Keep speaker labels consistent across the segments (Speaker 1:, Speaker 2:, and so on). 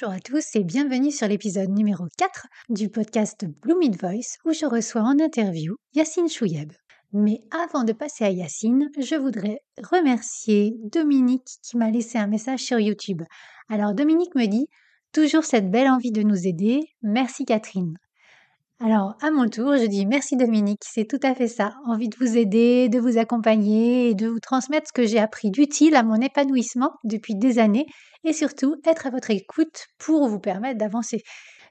Speaker 1: Bonjour à tous et bienvenue sur l'épisode numéro 4 du podcast Blue Mid Voice où je reçois en interview Yacine Chouyeb. Mais avant de passer à Yacine, je voudrais remercier Dominique qui m'a laissé un message sur YouTube. Alors Dominique me dit toujours cette belle envie de nous aider. Merci Catherine. Alors, à mon tour, je dis merci Dominique, c'est tout à fait ça. Envie de vous aider, de vous accompagner et de vous transmettre ce que j'ai appris d'utile à mon épanouissement depuis des années et surtout être à votre écoute pour vous permettre d'avancer.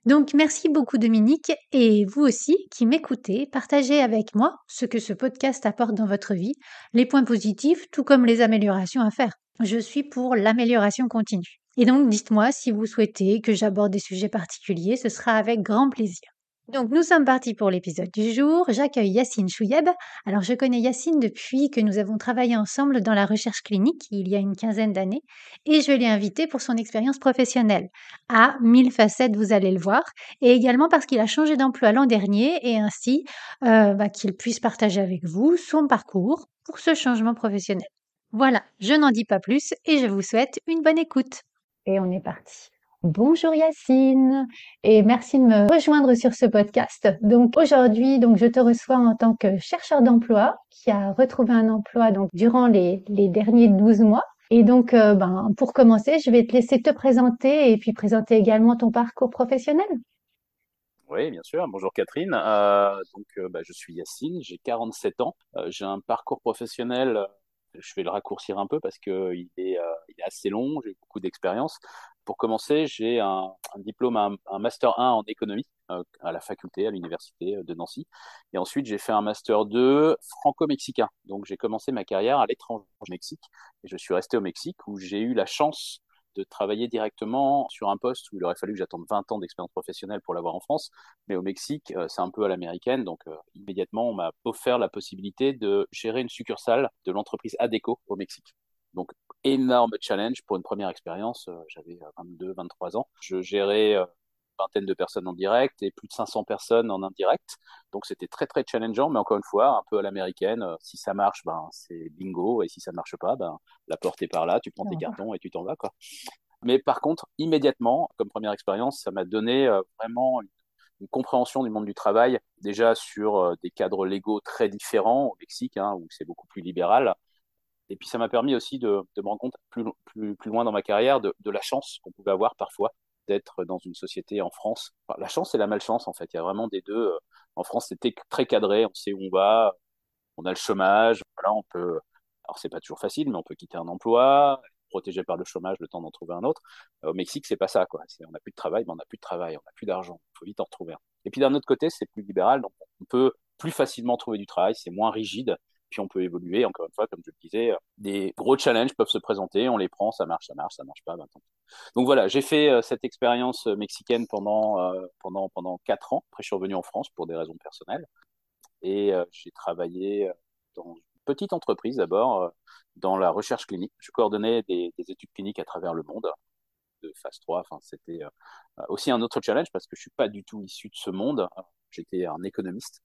Speaker 1: Donc, merci beaucoup Dominique et vous aussi qui m'écoutez, partagez avec moi ce que ce podcast apporte dans votre vie, les points positifs tout comme les améliorations à faire. Je suis pour l'amélioration continue. Et donc, dites-moi si vous souhaitez que j'aborde des sujets particuliers, ce sera avec grand plaisir. Donc nous sommes partis pour l'épisode du jour. J'accueille Yacine Chouyeb. Alors je connais Yacine depuis que nous avons travaillé ensemble dans la recherche clinique il y a une quinzaine d'années et je l'ai invité pour son expérience professionnelle. À mille facettes, vous allez le voir. Et également parce qu'il a changé d'emploi l'an dernier et ainsi euh, bah, qu'il puisse partager avec vous son parcours pour ce changement professionnel. Voilà, je n'en dis pas plus et je vous souhaite une bonne écoute. Et on est parti. Bonjour Yacine et merci de me rejoindre sur ce podcast. Donc aujourd'hui, donc je te reçois en tant que chercheur d'emploi qui a retrouvé un emploi donc durant les, derniers 12 mois. Et donc euh, ben, pour commencer, je vais te laisser te présenter et puis présenter également ton parcours professionnel.
Speaker 2: Oui, bien sûr. Bonjour Catherine. Euh, donc, euh, bah, je suis Yacine, j'ai 47 ans. j'ai un parcours professionnel je vais le raccourcir un peu parce qu'il est, il est assez long, j'ai beaucoup d'expérience pour commencer, j'ai un, diplôme, un, master 1 en économie euh, à la faculté, à l'université de Nancy. Et ensuite, j'ai fait un master 2 franco-mexicain. Donc, j'ai commencé ma carrière à l'étranger, au Mexique. Et je suis resté au Mexique où j'ai eu la chance de travailler directement sur un poste où il aurait fallu que j'attende 20 ans d'expérience professionnelle pour l'avoir en France. Mais au Mexique, euh, c'est un peu à l'américaine. Donc, euh, immédiatement, on m'a offert la possibilité de gérer une succursale de l'entreprise Adeco au Mexique. Donc, énorme challenge pour une première expérience. Euh, j'avais 22, euh, 23 ans. Je gérais euh, une vingtaine de personnes en direct et plus de 500 personnes en indirect. Donc c'était très très challengeant, mais encore une fois, un peu à l'américaine. Si ça marche, ben c'est bingo, et si ça ne marche pas, ben la porte est par là, tu prends tes cartons et tu t'en vas quoi. Mais par contre, immédiatement, comme première expérience, ça m'a donné vraiment une, compréhension du monde du travail, déjà sur des cadres légaux très différents au Mexique, hein, où c'est beaucoup plus libéral, et puis ça m'a permis aussi de, me rendre compte plus, loin dans ma carrière de, la chance qu'on pouvait avoir parfois d'être dans une société en France. la chance et la malchance, en fait. Il y a vraiment des deux. En France, c'était très cadré. On sait où on va. On a le chômage. Voilà, on peut. Alors, c'est pas toujours facile, mais on peut quitter un emploi, protégé par le chômage, le temps d'en trouver un autre. Au Mexique, c'est pas ça, quoi. On n'a plus de travail, mais on n'a plus de travail, on n'a plus d'argent. Il faut vite en retrouver un. Et puis d'un autre côté, c'est plus libéral, donc on peut plus facilement trouver du travail, c'est moins rigide puis on peut évoluer. Encore une fois, comme je le disais, des gros challenges peuvent se présenter, on les prend, ça marche, ça marche, ça marche pas. Ben, Donc voilà, j'ai fait euh, cette expérience euh, mexicaine pendant euh, pendant pendant quatre ans. Après, je suis revenu en France pour des raisons personnelles et j'ai travaillé dans une petite entreprise d'abord dans la recherche clinique. Je coordonnais des, des, études cliniques à travers le monde de phase 3. Enfin, c'était aussi un autre challenge parce que je suis pas du tout issu de ce monde. J'étais un économiste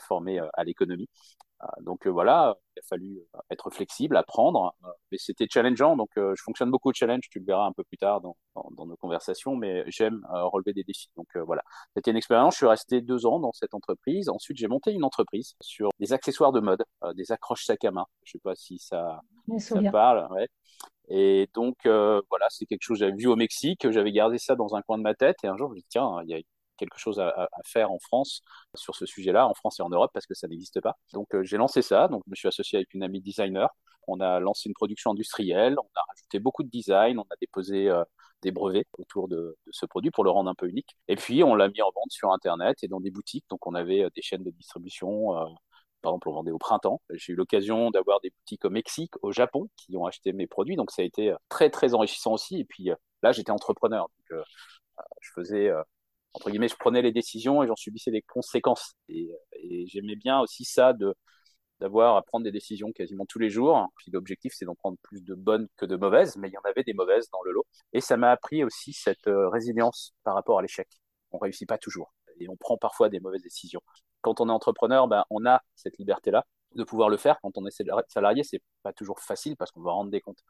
Speaker 2: formé à l'économie euh, donc euh, voilà, il a fallu euh, être flexible, apprendre, mais c'était challengeant. Donc je fonctionne beaucoup au challenge, tu le verras un peu plus tard dans, dans, nos conversations, mais j'aime relever des défis. Donc voilà, c'était une expérience. Je suis resté deux ans dans cette entreprise. Ensuite, j'ai monté une entreprise sur des accessoires de mode, des accroches sac à main. Je sais pas si ça, ça parle. Ouais. Et donc voilà, c'est quelque chose que j'avais vu au Mexique, j'avais gardé ça dans un coin de ma tête. Et un jour, je me dis tiens, il y a quelque chose à, faire en France sur ce sujet-là, en France et en Europe, parce que ça n'existe pas. Donc euh, j'ai lancé ça, donc je me suis associé avec une amie designer. On a lancé une production industrielle, on a rajouté beaucoup de design, on a déposé euh, des brevets autour de, ce produit pour le rendre un peu unique. Et puis on l'a mis en vente sur Internet et dans des boutiques. Donc on avait euh, des chaînes de distribution. par exemple, on vendait au printemps. J'ai eu l'occasion d'avoir des boutiques au Mexique, au Japon, qui ont acheté mes produits. Donc, ça a été très, très enrichissant aussi. Et puis, là, j'étais entrepreneur. Donc, je faisais entre guillemets, je prenais les décisions et j'en subissais les conséquences. Et, et j'aimais bien aussi ça de d'avoir à prendre des décisions quasiment tous les jours. Puis l'objectif, c'est d'en prendre plus de bonnes que de mauvaises, mais il y en avait des mauvaises dans le lot. Et ça m'a appris aussi cette résilience par rapport à l'échec. On réussit pas toujours et on prend parfois des mauvaises décisions. Quand on est entrepreneur, ben, on a cette liberté-là de pouvoir le faire. Quand on est salarié, c'est pas toujours facile parce qu'on va rendre des comptes.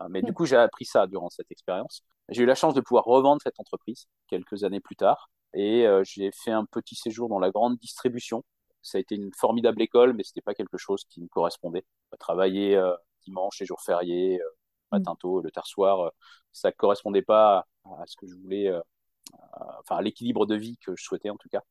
Speaker 2: Euh, mais du coup, j'ai appris ça durant cette expérience. J'ai eu la chance de pouvoir revendre cette entreprise quelques années plus tard et euh, j'ai fait un petit séjour dans la grande distribution. Ça a été une formidable école, mais c'était pas quelque chose qui me correspondait. Travailler euh, dimanche, et jours fériés, matin tôt, le tard soir, ça correspondait pas à, ce que je voulais enfin à l'équilibre de vie que je souhaitais en tout cas.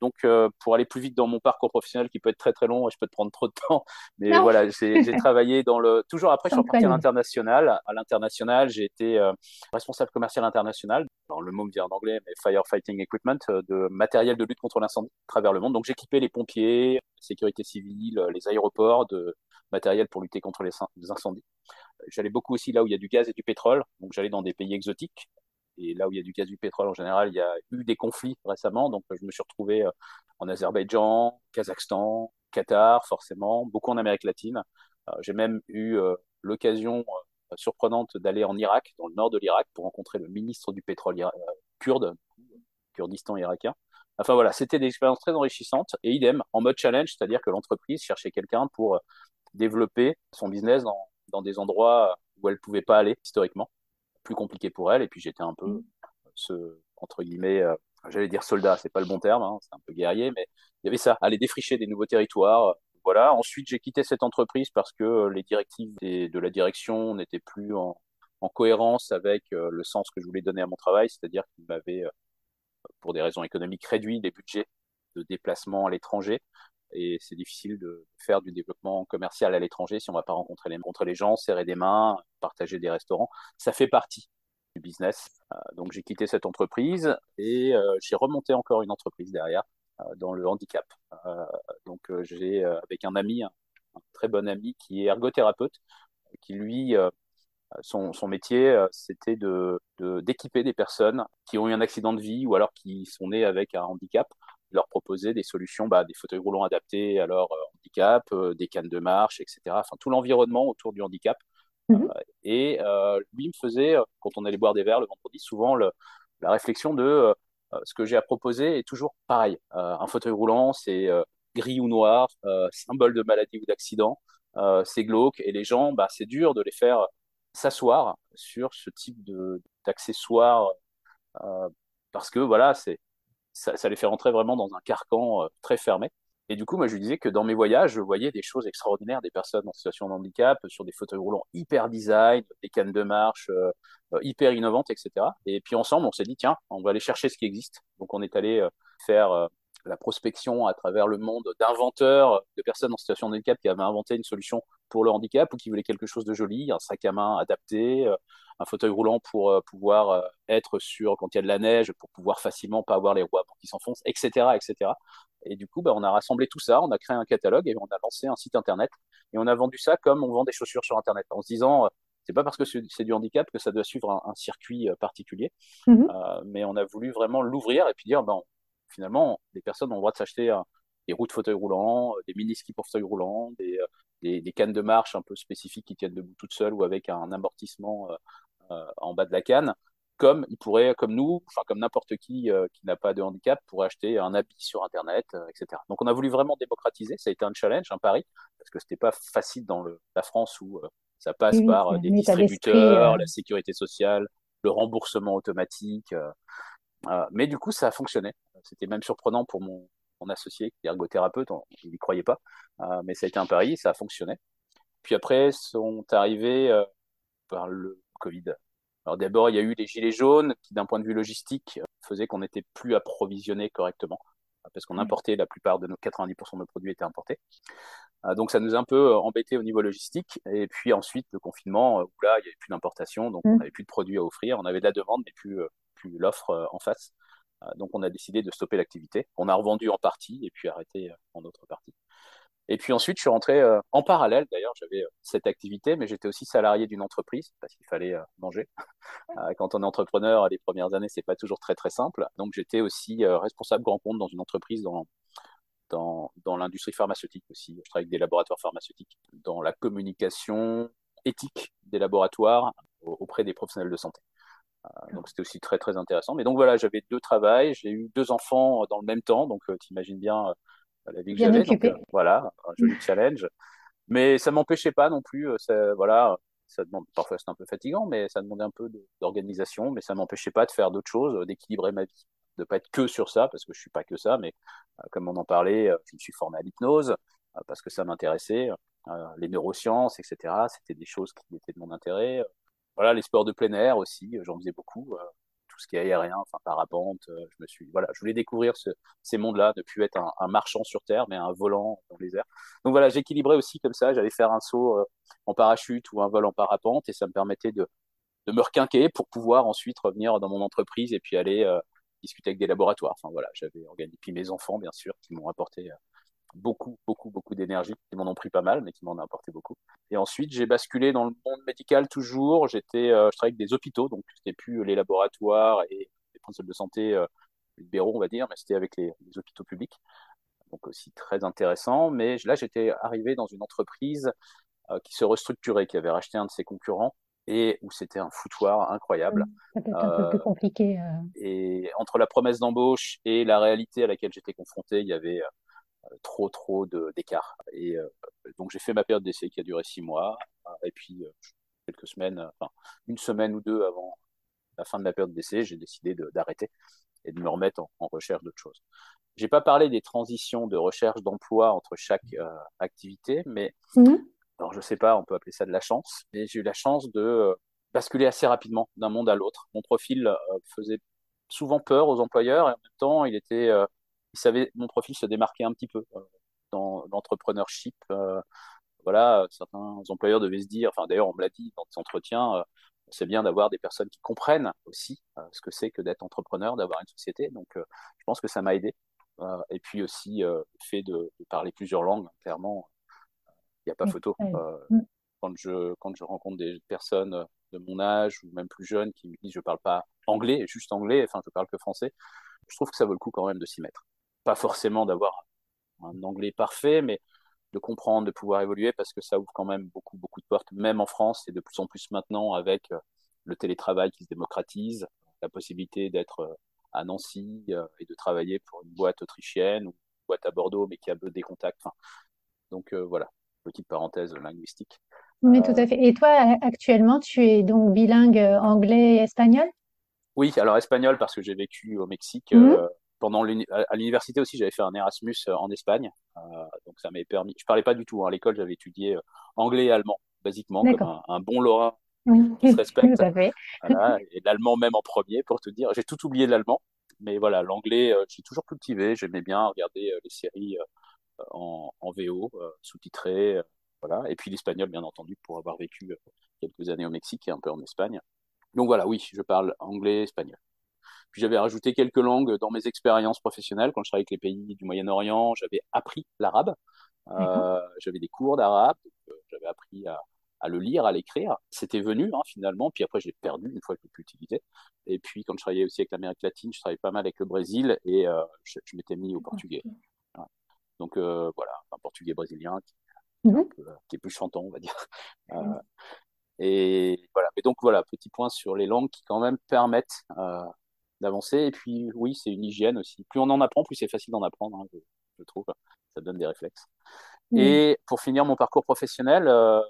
Speaker 2: Donc, euh, pour aller plus vite dans mon parcours professionnel, qui peut être très très long, et je peux te prendre trop de temps, mais voilà, j'ai travaillé dans le. Toujours après, je suis reparti à l'international. À l'international, j'ai été euh, responsable commercial international, dans le mot me dit en anglais, mais firefighting equipment, euh, de matériel de lutte contre l'incendie à travers le monde. Donc, j'équipais les pompiers, sécurité civile, les aéroports de matériel pour lutter contre les incendies. J'allais beaucoup aussi là où il y a du gaz et du pétrole. Donc, j'allais dans des pays exotiques et là où il y a du gaz du pétrole en général, il y a eu des conflits récemment. Donc, je me suis retrouvé euh, en Azerbaïdjan, Kazakhstan, Qatar, forcément, beaucoup en Amérique latine. Euh, j'ai même eu euh, l'occasion surprenante d'aller en Irak, dans le nord de l'Irak, pour rencontrer le ministre du pétrole kurde, Kurdistan irakien. Enfin voilà, c'était des expériences très enrichissantes et idem en mode challenge, c'est-à-dire que l'entreprise cherchait quelqu'un pour développer son business dans, dans des endroits où elle ne pouvait pas aller historiquement plus compliqué pour elle. Et puis j'étais un peu mm. ce, entre guillemets, euh, j'allais dire soldat, c'est pas le bon terme, hein, c'est un peu guerrier, mais il y avait ça, aller défricher des nouveaux territoires. Voilà. Ensuite, j'ai quitté cette entreprise parce que les directives de la direction n'étaient plus en, cohérence avec euh, le sens que je voulais donner à mon travail, c'est-à-dire qu'il m'avait, euh, pour des raisons économiques, réduit les budgets de déplacement à l'étranger et c'est difficile de faire du développement commercial à l'étranger si on ne va pas rencontrer les, rencontrer gens, serrer des mains, partager des restaurants. Ça fait partie du business. Euh, donc j'ai quitté cette entreprise et euh, j'ai remonté encore une entreprise derrière euh, dans le handicap. donc j'ai avec un ami, un, très bon ami qui est ergothérapeute, qui lui son, métier, c'était de, d'équiper des personnes qui ont eu un accident de vie ou alors qui sont nées avec un handicap leur proposer des solutions, bah, des fauteuils roulants adaptés à leur euh, handicap, euh, des cannes de marche, etc. Enfin, tout l'environnement autour du handicap. Mhm. Euh, et lui me faisait, quand on allait boire des verres le vendredi, souvent le, la réflexion de ce que j'ai à proposer est toujours pareil. un fauteuil roulant, c'est gris ou noir, symbole de maladie ou d'accident, c'est glauque, et les gens, bah, c'est dur de les faire s'asseoir sur ce type d'accessoires parce que voilà, c'est ça, les fait rentrer vraiment dans un carcan euh, très fermé. Et du coup, moi, je lui disais que dans mes voyages, je voyais des choses extraordinaires, des personnes en situation de handicap, sur des fauteuils roulants hyper design, des cannes de marche euh, euh, hyper innovantes, etc. Et puis ensemble, on s'est dit, tiens, on va aller chercher ce qui existe. Donc, on est allé faire la prospection à travers le monde d'inventeurs, de personnes en situation de handicap qui avaient inventé une solution pour le handicap ou qui voulaient quelque chose de joli, un sac à main adapté, euh, un fauteuil roulant pour euh, pouvoir euh, être sur quand il y a de la neige, pour pouvoir facilement pas avoir les roues qui s'enfoncent, etc., etc. Et du coup, bah, on a rassemblé tout ça, on a créé un catalogue et on a lancé un site internet et on a vendu ça comme on vend des chaussures sur internet, en se disant c'est pas parce que c'est du handicap que ça doit suivre un, circuit particulier, mmh mais on a voulu vraiment l'ouvrir et puis dire ben, finalement, les personnes ont le droit de s'acheter des roues de fauteuil roulant, des mini-skis pour fauteuil roulant, des, des, cannes de marche un peu spécifiques qui tiennent debout toutes seules ou avec un amortissement euh, euh, en bas de la canne, comme il pourrait, comme nous, enfin comme n'importe qui euh, qui n'a pas de handicap, pourrait acheter un habit sur Internet, etc. Donc on a voulu vraiment démocratiser. Ça a été un challenge, un pari, parce que c'était pas facile dans le, la France où ça passe par des distributeurs, la sécurité sociale, le remboursement automatique. mais du coup, ça a fonctionné. C'était même surprenant pour mon, mon associé, qui est ergothérapeute, il n'y croyait pas, euh, mais ça a été un pari, ça a fonctionné. Puis après, sont arrivés euh, par le Covid. Alors d'abord, il y a eu les gilets jaunes qui, d'un point de vue logistique, faisaient qu'on n'était plus approvisionné correctement parce qu'on mmh. importait la plupart de nos 90% de nos produits étaient importés. Euh, donc ça nous a un peu embêté au niveau logistique. Et puis ensuite le confinement, où là il n'y avait plus d'importation, donc mmh. on n'avait plus de produits à offrir, on avait de la demande mais plus, plus l'offre en face. Euh, donc on a décidé de stopper l'activité. On a revendu en partie et puis arrêté euh, en autre partie. Et puis ensuite, je suis rentré euh, en parallèle. D'ailleurs, j'avais euh, cette activité, mais j'étais aussi salarié d'une entreprise parce qu'il fallait euh, manger. Quand on est entrepreneur, les premières années, c'est pas toujours très très simple. Donc, j'étais aussi responsable grand compte dans une entreprise dans dans, dans l'industrie pharmaceutique aussi. Je travaille avec des laboratoires pharmaceutiques dans la communication éthique des laboratoires auprès des professionnels de santé. Donc c'était aussi très très intéressant. Mais donc voilà, j'avais deux travails, j'ai eu deux enfants dans le même temps, donc tu imagines bien la vie que j'avais. Euh, voilà, un joli challenge. Mais ça m'empêchait pas non plus. Euh, ça, voilà, ça demande parfois c'est un peu fatigant, mais ça demandait un peu d'organisation, mais ça m'empêchait pas de faire d'autres choses, euh, d'équilibrer ma vie, de pas être que sur ça, parce que je suis pas que ça, mais comme on en parlait, je me suis formé à l'hypnose parce que ça m'intéressait, les neurosciences, etc. C'était des choses qui étaient de mon intérêt. Voilà, les sports de plein air aussi, j'en faisais beaucoup tout ce qui est aérien, enfin parapente. Euh, je me suis, voilà, je voulais découvrir ces mondes-là, ne plus être un, marchand sur terre, mais un volant dans les airs. Donc voilà, j'équilibrais aussi comme ça. J'allais faire un saut euh, en parachute ou un vol en parapente, et ça me permettait de, de me requinquer pour pouvoir ensuite revenir dans mon entreprise et puis aller euh, discuter avec des laboratoires. Enfin voilà, j'avais organisé puis mes enfants bien sûr qui m'ont apporté beaucoup, beaucoup, beaucoup d'énergie, qui m'en ont pris pas mal, mais qui m'en ont apporté beaucoup. Et ensuite, j'ai basculé dans le monde médical toujours. J'étais, euh, je travaillais avec des hôpitaux, donc c'était plus les laboratoires et les principes de santé euh, libéraux, on va dire, mais c'était avec les, hôpitaux publics. Donc aussi très intéressant. Mais là, j'étais arrivé dans une entreprise euh, qui se restructurait, qui avait racheté un de ses concurrents et où c'était un foutoir incroyable.
Speaker 1: Ça un peu plus compliqué.
Speaker 2: Et entre la promesse d'embauche et la réalité à laquelle j'étais confronté, il y avait trop trop d'écart. Et euh, donc j'ai fait ma période d'essai qui a duré six mois. Et puis euh, quelques semaines, enfin une semaine ou deux avant la fin de ma période d'essai, j'ai décidé d'arrêter et de me remettre en, recherche d'autres choses. J'ai pas parlé des transitions de recherche d'emploi entre chaque euh, activité, mais mmh. alors je sais pas, on peut appeler ça de la chance, mais j'ai eu la chance de basculer assez rapidement d'un monde à l'autre. Mon profil faisait souvent peur aux employeurs et en même temps, il était il savait, mon profil se démarquait un petit peu euh, dans l'entrepreneurship. Euh, voilà, certains employeurs devaient se dire, enfin d'ailleurs on me l'a dit dans des entretiens, euh, c'est bien d'avoir des personnes qui comprennent aussi ce que c'est que d'être entrepreneur, d'avoir une société. Donc je pense que ça m'a aidé. et puis aussi le fait de, parler plusieurs langues, clairement, il n'y a pas photo. Mm. quand, je, quand je rencontre des personnes de mon âge ou même plus jeunes qui me disent je parle pas anglais, juste anglais, enfin je parle que français, je trouve que ça vaut le coup quand même de s'y mettre pas forcément d'avoir un anglais parfait, mais de comprendre, de pouvoir évoluer, parce que ça ouvre quand même beaucoup, beaucoup de portes, même en France, et de plus en plus maintenant avec euh, le télétravail qui se démocratise, la possibilité d'être euh, à Nancy euh, et de travailler pour une boîte autrichienne ou une boîte à Bordeaux, mais qui a des contacts. donc voilà, petite parenthèse linguistique.
Speaker 1: Oui, tout à fait. Et toi, actuellement, tu es donc bilingue anglais et espagnol?
Speaker 2: Oui, alors espagnol parce que j'ai vécu au Mexique mmh pendant à l'université aussi, j'avais fait un Erasmus euh, en Espagne, euh, donc ça m'avait permis. Je parlais pas du tout hein. à l'école, j'avais étudié euh, anglais et allemand, basiquement, comme un, bon Lorrain qui se respecte. Voilà, et l'allemand même en premier, pour te dire. J'ai tout oublié de l'allemand, mais voilà, l'anglais, j'ai toujours cultivé. J'aimais bien regarder les séries en, en, VO, sous-titrées, voilà. Et puis l'espagnol, bien entendu, pour avoir vécu quelques années au Mexique et un peu en Espagne. Donc voilà, oui, je parle anglais, espagnol. Puis j'avais rajouté quelques langues dans mes expériences professionnelles. Quand je travaillais avec les pays du Moyen-Orient, j'avais appris l'arabe. Euh, j'avais des cours d'arabe. Euh, j'avais appris à, le lire, à l'écrire. C'était venu hein, finalement. Puis après, je l'ai perdu une fois que je l'ai pu utiliser. Et puis quand je travaillais aussi avec l'Amérique latine, je travaillais pas mal avec le Brésil et euh, je, m'étais mis au portugais. Donc voilà, un portugais brésilien mhm. qui, est plus chantant, on va dire. et voilà. Mais donc voilà, petit point sur les langues qui quand même permettent d'avancer. Et puis, oui, c'est une hygiène aussi. Plus on en apprend, plus c'est facile d'en apprendre, hein, je, trouve. Ça donne des réflexes. Et pour finir mon parcours professionnel, euh,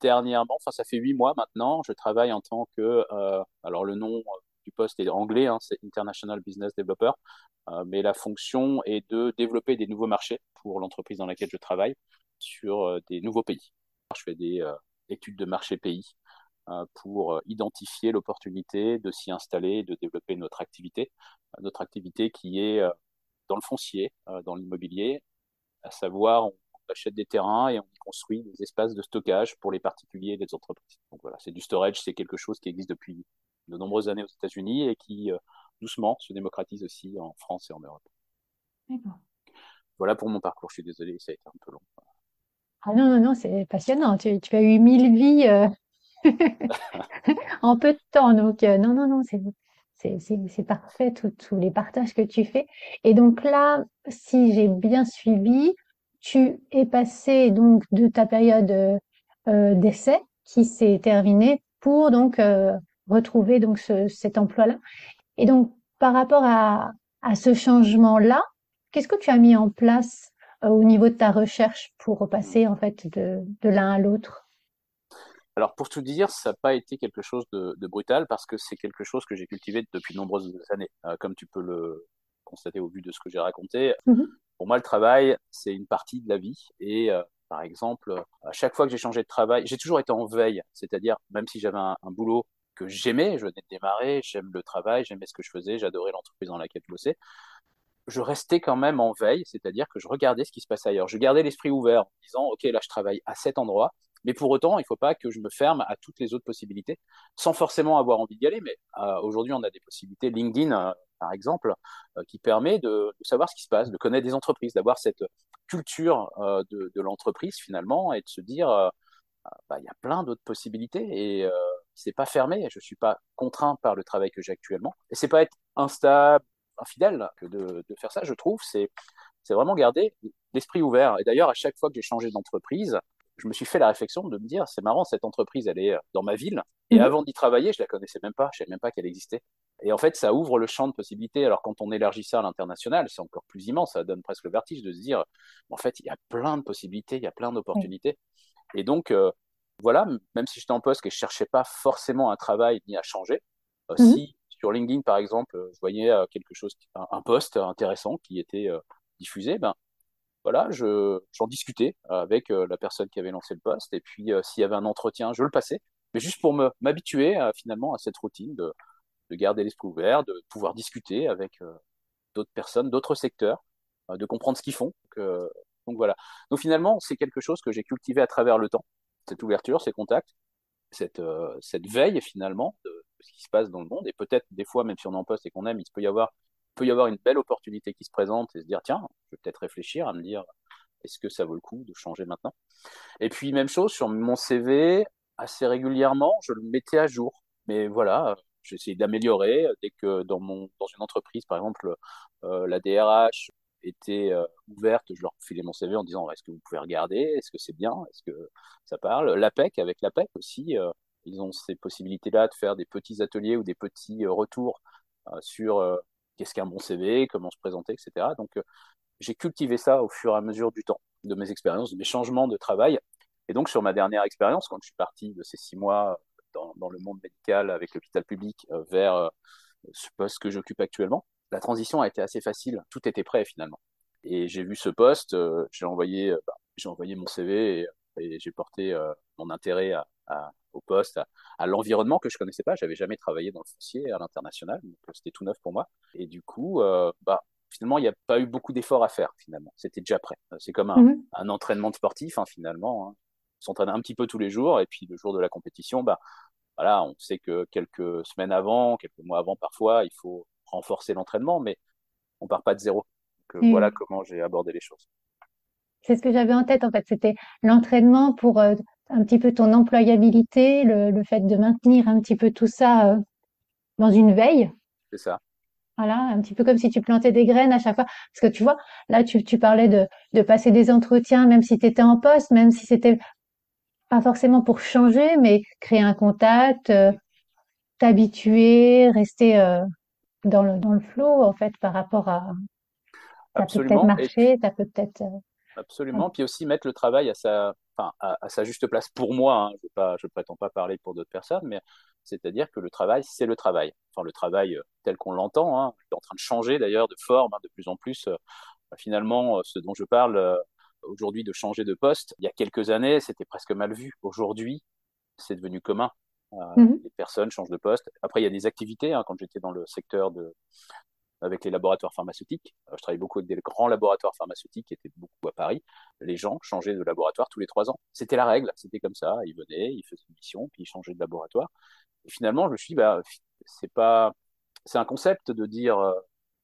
Speaker 2: dernièrement, enfin, ça fait huit mois maintenant, je travaille en tant que, euh, alors le nom du poste est anglais, hein, c'est International Business Developer, euh, mais la fonction est de développer des nouveaux marchés pour l'entreprise dans laquelle je travaille sur des nouveaux pays. Je fais des études de marché pays euh, pour euh, identifier l'opportunité de s'y installer et de développer notre activité. Euh, notre activité qui est dans le foncier, dans l'immobilier, à savoir on achète des terrains et on y construit des espaces de stockage pour les particuliers et les entreprises. Donc voilà, c'est du storage, c'est quelque chose qui existe depuis de nombreuses années aux États-Unis et qui doucement se démocratise aussi en France et en Europe. voilà pour mon parcours. Je suis désolé, ça a été un peu long.
Speaker 1: Ah non, non, non, c'est passionnant. Tu, tu as eu mille vies euh, en peu de temps. Donc, euh, non, non, non, c'est, c'est, parfait, tous les partages que tu fais. Et donc là, si j'ai bien suivi, tu es passé donc de ta période euh, d'essai qui s'est terminée pour donc retrouver donc ce, cet emploi-là. Et donc, par rapport à, à ce changement-là, qu'est-ce que tu as mis en place euh, au niveau de ta recherche pour passer en fait de, de l'un à l'autre?
Speaker 2: Alors pour tout dire, ça n'a pas été quelque chose de, de brutal parce que c'est quelque chose que j'ai cultivé depuis de nombreuses années, euh, comme tu peux le constater au vu de ce que j'ai raconté. Mmh pour moi, le travail, c'est une partie de la vie. Et euh, par exemple, à chaque fois que j'ai changé de travail, j'ai toujours été en veille, c'est-à-dire même si j'avais un, un, boulot que j'aimais, je venais de démarrer, j'aime le travail, j'aimais ce que je faisais, j'adorais l'entreprise dans laquelle je bossais, je restais quand même en veille, c'est-à-dire que je regardais ce qui se passait ailleurs. Je gardais l'esprit ouvert en disant, OK, là, je travaille à cet endroit, mais pour autant, il ne faut pas que je me ferme à toutes les autres possibilités, sans forcément avoir envie d'y aller. Mais euh, aujourd'hui, on a des possibilités LinkedIn, euh, par exemple, euh, qui permet de, savoir ce qui se passe, de connaître des entreprises, d'avoir cette culture de, l'entreprise finalement, et de se dire, euh, bah, il y a plein d'autres possibilités et c'est pas fermé. Je suis pas contraint par le travail que j'ai actuellement, et c'est pas être instable infidèle que de, de, faire ça, je trouve. C'est c'est vraiment garder l'esprit ouvert. Et d'ailleurs, à chaque fois que j'ai changé d'entreprise, je me suis fait la réflexion de me dire, c'est marrant, cette entreprise, elle est dans ma ville. Et mmh. avant d'y travailler, je la connaissais même pas. Je savais même pas qu'elle existait. Et en fait, ça ouvre le champ de possibilités. Alors, quand on élargit ça à l'international, c'est encore plus immense. Ça donne presque le vertige de se dire, en fait, il y a plein de possibilités, il y a plein d'opportunités. Mmh. Et donc, euh, voilà, même si j'étais en poste et je cherchais pas forcément un travail ni à changer, euh, mmh. si sur LinkedIn, par exemple, je voyais euh, quelque chose, un, un post intéressant qui était euh, diffusé, ben voilà, je j'en discutais avec euh, la personne qui avait lancé le post, et puis s'il y avait un entretien, je le passais, mais juste pour me m'habituer finalement à cette routine de, de garder l'esprit ouvert, de pouvoir discuter avec d'autres personnes, d'autres secteurs, de comprendre ce qu'ils font. Donc, donc voilà. Donc finalement, c'est quelque chose que j'ai cultivé à travers le temps, cette ouverture, ces contacts, cette, cette veille finalement de, ce qui se passe dans le monde. Et peut-être des fois, même si on est en poste et qu'on aime, il peut y avoir, peut y avoir une belle opportunité qui se présente et se dire tiens, je vais peut-être réfléchir à me dire est-ce que ça vaut le coup de changer maintenant? Et puis même chose sur mon CV, assez régulièrement, je le mettais à jour. Mais voilà, j'essayais d'améliorer dès que dans mon dans une entreprise, par exemple, euh, la DRH était euh, ouverte, je leur filais mon CV en disant est-ce que vous pouvez regarder, est-ce que c'est bien, est-ce que ça parle? L'APEC avec l'APEC aussi. Euh, ils ont ces possibilités-là de faire des petits ateliers ou des petits retours sur qu'est-ce qu'un bon CV, comment se présenter, etc. Donc, j'ai cultivé ça au fur et à mesure du temps, de mes expériences, de mes changements de travail. Et donc, sur ma dernière expérience, quand je suis parti de ces six mois dans, dans le monde médical avec l'hôpital public vers ce poste que j'occupe actuellement, la transition a été assez facile. Tout était prêt finalement. Et j'ai vu ce poste, j'ai envoyé, bah, envoyé mon CV et, j'ai porté mon intérêt à, au poste, à, à l'environnement que je connaissais pas. J'avais jamais travaillé dans le foncier à l'international, donc euh, c'était tout neuf pour moi. Et du coup, euh, bah, finalement, il n'y a pas eu beaucoup d'efforts à faire, finalement. C'était déjà prêt. Euh, c'est comme un, mmh. un, entraînement de sportif, hein, finalement. Hein. On s'entraîne un petit peu tous les jours, et puis le jour de la compétition, bah, voilà, on sait que quelques semaines avant, quelques mois avant, parfois, il faut renforcer l'entraînement, mais on part pas de zéro. Donc, mmh. voilà comment j'ai abordé les choses.
Speaker 1: C'est ce que j'avais en tête, en fait. C'était l'entraînement pour euh, un petit peu ton employabilité, le, le, fait de maintenir un petit peu tout ça euh, dans une veille.
Speaker 2: C'est ça.
Speaker 1: Voilà, un petit peu comme si tu plantais des graines à chaque fois. Parce que tu vois, là, tu, tu parlais de, de passer des entretiens, même si tu étais en poste, même si c'était pas forcément pour changer, mais créer un contact, euh, t'habituer, rester euh, dans le dans le flow en fait par rapport à. Ça peut peut-être marcher, ça peut peut-être.
Speaker 2: Absolument. Puis aussi mettre le travail à sa, enfin, à, à sa juste place pour moi. Hein. Je ne je prétends pas parler pour d'autres personnes, mais c'est-à-dire que le travail, c'est le travail. Enfin, le travail euh, tel qu'on l'entend, hein, est en train de changer d'ailleurs de forme hein, de plus en plus. Euh, finalement, euh, ce dont je parle aujourd'hui de changer de poste, il y a quelques années, c'était presque mal vu. Aujourd'hui, c'est devenu commun. Mmh. Les personnes changent de poste. Après, il y a des activités. Hein, quand j'étais dans le secteur de, avec les laboratoires pharmaceutiques. Euh, je travaille beaucoup avec des grands laboratoires pharmaceutiques qui étaient beaucoup à Paris. Les gens changeaient de laboratoire tous les trois ans. C'était la règle, c'était comme ça. Ils venaient, ils faisaient une mission, puis ils changeaient de laboratoire. Et finalement, je me suis dit, bah, c'est pas, c'est un concept de dire euh,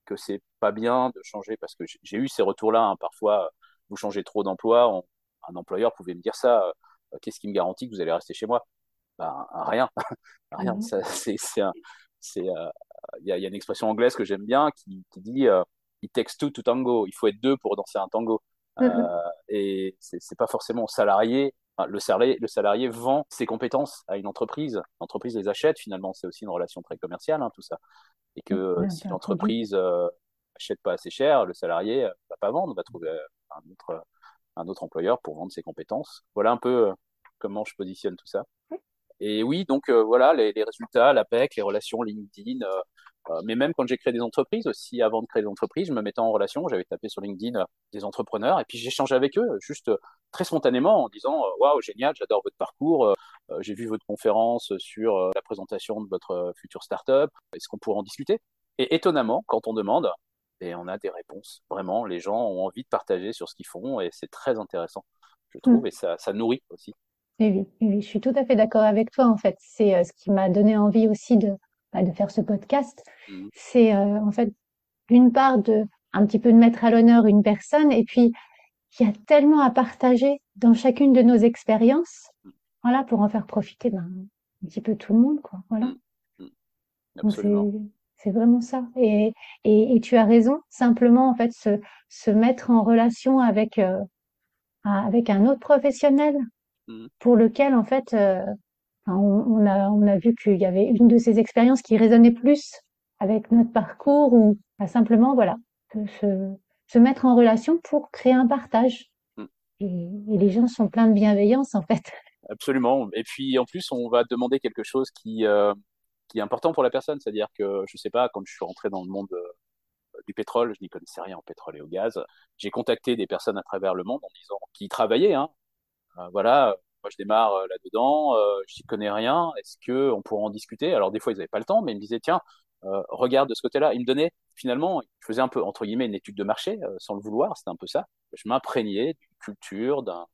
Speaker 2: que c'est pas bien de changer parce que j'ai eu ces retours-là. Hein. parfois, vous changez trop d'emploi. Un employeur pouvait me dire ça. Qu'est-ce qui me garantit que vous allez rester chez moi? Ben, Rien. rien. Mmh. C'est c'est il y, a une expression anglaise que j'aime bien qui, dit it takes two to tango. Il faut être deux pour danser un tango. Mmh et c'est pas forcément salarié le salarié, le salarié vend ses compétences à une entreprise. L'entreprise les achète. Finalement, c'est aussi une relation très commerciale, hein, tout ça. Et que euh, si l'entreprise euh, achète pas assez cher, le salarié euh, va pas vendre, va trouver un autre, un autre employeur pour vendre ses compétences. Voilà un peu comment je positionne tout ça. Et oui, donc voilà, les, les, résultats, l'APEC, les relations LinkedIn, euh, mais même quand j'ai créé des entreprises aussi, avant de créer des entreprises, je me mettais en relation, j'avais tapé sur LinkedIn euh, des entrepreneurs et puis j'échangeais avec eux juste euh, très spontanément en disant waouh génial, j'adore votre parcours, j'ai vu votre conférence sur la présentation de votre future startup, est-ce qu'on pourrait en discuter? Et étonnamment, quand on demande, et on a des réponses. Vraiment, les gens ont envie de partager sur ce qu'ils font et c'est très intéressant, je trouve, mm. et ça, ça nourrit aussi.
Speaker 1: Oui, oui, je suis tout à fait d'accord avec toi en fait. C'est ce qui m'a donné envie aussi de, bah, de faire ce podcast, mmh. c'est euh, en fait d'une part de un petit peu de mettre à l'honneur une personne et puis il y a tellement à partager dans chacune de nos expériences, mmh. voilà, pour en faire profiter ben, un petit peu tout le monde, quoi. Voilà.
Speaker 2: Mmh.
Speaker 1: C'est vraiment ça. Et, et, et, tu as raison. Simplement, en fait, se, se mettre en relation avec euh, avec un autre professionnel pour lequel, en fait, euh, on, a, on a vu qu'il y avait une de ces expériences qui résonnait plus avec notre parcours ou bah, simplement, voilà, se, se, mettre en relation pour créer un partage. Mm. Et, les gens sont pleins de bienveillance, en fait.
Speaker 2: Absolument. Et puis, en plus, on va demander quelque chose qui, euh, qui est important pour la personne. C'est-à-dire que, je sais pas, quand je suis rentré dans le monde euh, du pétrole, je n'y connaissais rien en pétrole et au gaz. J'ai contacté des personnes à travers le monde en disant qui travaillaient, hein, voilà, moi je démarre euh, là-dedans, euh, je n'y connais rien, est-ce que on pourrait en discuter? Alors des fois ils n'avaient pas le temps, mais ils me disaient tiens, euh, regarde de ce côté-là. Ils me donnaient finalement, je faisais un peu entre guillemets une étude de marché sans le vouloir, c'était un peu ça. Je m'imprégnais d'une culture, d'un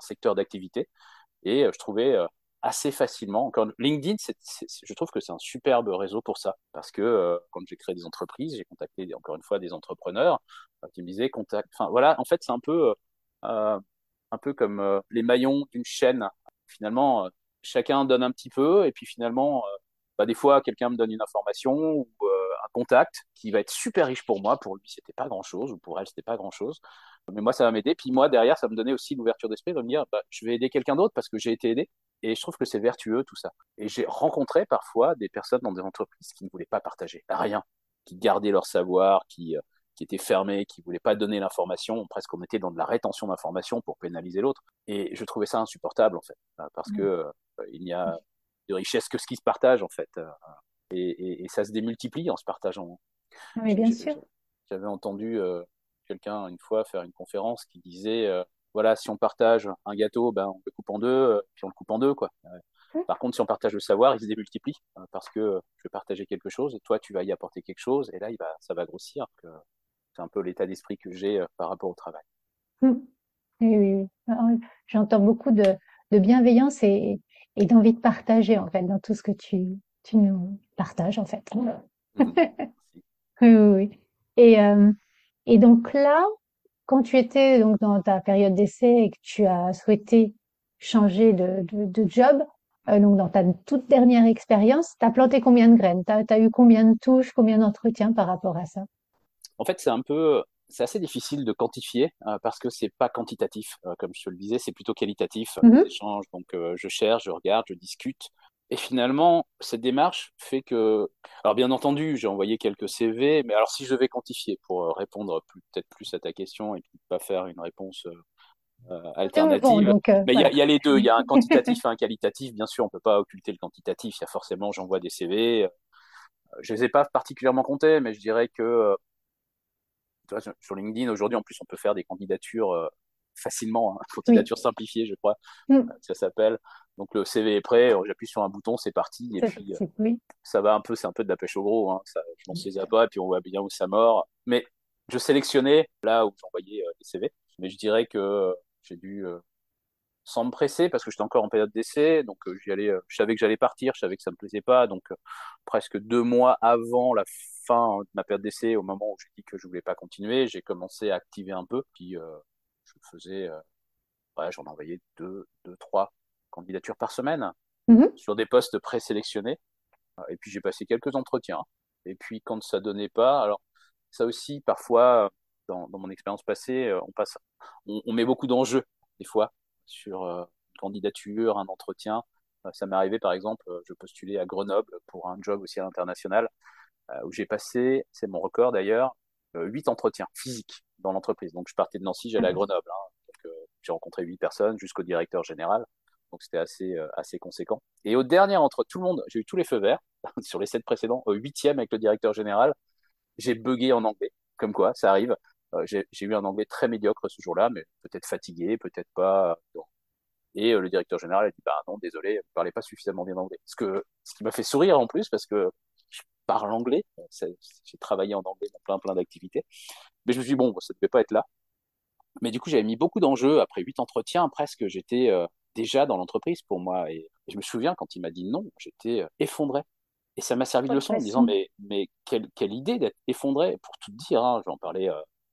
Speaker 2: secteur d'activité, et je trouvais assez facilement. Encore LinkedIn, je trouve que c'est un superbe réseau pour ça, parce que quand j'ai créé des entreprises, j'ai contacté encore une fois des entrepreneurs qui me disaient contact. Enfin voilà, en fait c'est un peu un peu comme euh, les maillons d'une chaîne. Finalement, euh, chacun donne un petit peu, et puis finalement, euh, bah, des fois, quelqu'un me donne une information ou un contact qui va être super riche pour moi. Pour lui, c'était pas grand chose, ou pour elle, c'était pas grand chose. Mais moi, ça va m'aider. Puis moi, derrière, ça me donnait aussi l'ouverture d'esprit de me dire, bah, je vais aider quelqu'un d'autre parce que j'ai été aidé. Et je trouve que c'est vertueux tout ça. Et j'ai rencontré parfois des personnes dans des entreprises qui ne voulaient pas partager rien, qui gardaient leur savoir, qui qui était fermé, qui voulait pas donner l'information, presque on était dans de la rétention d'informations pour pénaliser l'autre. Et je trouvais ça insupportable en fait, euh, parce que euh, il n'y a de richesse que ce qui se partage en fait, euh, et, ça se démultiplie en se partageant.
Speaker 1: Oui, bien sûr.
Speaker 2: J'avais entendu quelqu'un une fois faire une conférence qui disait voilà, si on partage un gâteau, ben, on le coupe en deux, puis on le coupe en deux, quoi. Par contre, si on partage le savoir, il se démultiplie parce que je vais partager quelque chose et toi, tu vas y apporter quelque chose et là, il va, ça va grossir. C'est un peu l'état d'esprit que j'ai euh, par rapport au travail.
Speaker 1: Mmh. Oui, oui, J'entends beaucoup de, bienveillance et, d'envie de partager en fait dans tout ce que tu, tu nous partages en fait. Mmh. oui, oui, Et, euh, et donc là, quand tu étais donc dans ta période d'essai et que tu as souhaité changer de, de, job, euh, donc dans ta toute dernière expérience, tu as planté combien de graines? Tu as, eu combien de touches, combien d'entretiens par rapport à ça?
Speaker 2: En fait, c'est un peu, c'est assez difficile de quantifier euh, parce que c'est pas quantitatif, euh, comme je te le disais, c'est plutôt qualitatif. Mm donc je cherche, je regarde, je discute. Et finalement, cette démarche fait que, alors bien entendu, j'ai envoyé quelques CV, mais alors si je vais quantifier pour répondre peut-être plus à ta question et pas faire une réponse alternative, mais il y, a les deux, il y a un quantitatif et un qualitatif. Bien sûr, on peut pas occulter le quantitatif. Il y a forcément, j'envoie des CV. Je les ai pas particulièrement comptés, mais je dirais que sur LinkedIn, aujourd'hui, en plus, on peut faire des candidatures euh, facilement, hein, candidature simplifiée, je crois, mm. euh, ça s'appelle. Donc le CV est prêt, euh, j'appuie sur un bouton, c'est parti, et puis ça va un peu, c'est un peu de la pêche au gros, hein, ça, je lance les abats, et puis on voit bien où ça mord. Mais je sélectionnais là où j'envoyais les CV, mais je dirais que j'ai dû, sans me presser, parce que j'étais encore en période d'essai, donc j'y allais, je savais que j'allais partir, je savais que ça me plaisait pas, donc presque deux mois avant la fin de ma période d'essai, au moment où j'ai dit que je voulais pas continuer, j'ai commencé à activer un peu. Puis je faisais, ouais, j'en envoyais deux, deux, trois candidatures par semaine mm-hmm. sur des postes présélectionnés. Et puis j'ai passé quelques entretiens. Et puis quand ça donnait pas, alors ça aussi parfois dans, dans mon expérience passée, on passe, on, on met beaucoup d'enjeux des fois sur une candidature, un entretien. Ça m'est arrivé, par exemple, je postulais à Grenoble pour un job aussi à l'international, où j'ai passé, c'est mon record d'ailleurs, huit entretiens physiques dans l'entreprise. Donc je partais de Nancy, j'allais à mmh. Grenoble. Hein. j'ai rencontré huit personnes jusqu'au directeur général. Donc c'était assez, assez conséquent. Et au dernier entre tout le monde, j'ai eu tous les feux verts sur les sept précédents. Au huitième avec le directeur général, j'ai bugué en anglais. Comme quoi, ça arrive. j'ai eu un anglais très médiocre ce jour-là, mais peut-être fatigué, peut-être pas. Et le directeur général a dit bah non, désolé, vous parlez pas suffisamment bien anglais. Ce que ce qui m'a fait sourire en plus parce que je parle anglais. J'ai travaillé en anglais dans plein plein d'activités. Mais je me suis dit bon, ça ne devait pas être là. Mais du coup, j'avais mis beaucoup d'enjeux. Après huit entretiens, presque, j'étais déjà dans l'entreprise pour moi. Et, je me souviens quand il m'a dit non, j'étais effondré. Et ça m'a servi de leçon en disant mais, mais quelle, quelle idée d'être effondré. Pour tout dire, hein, j'en parlais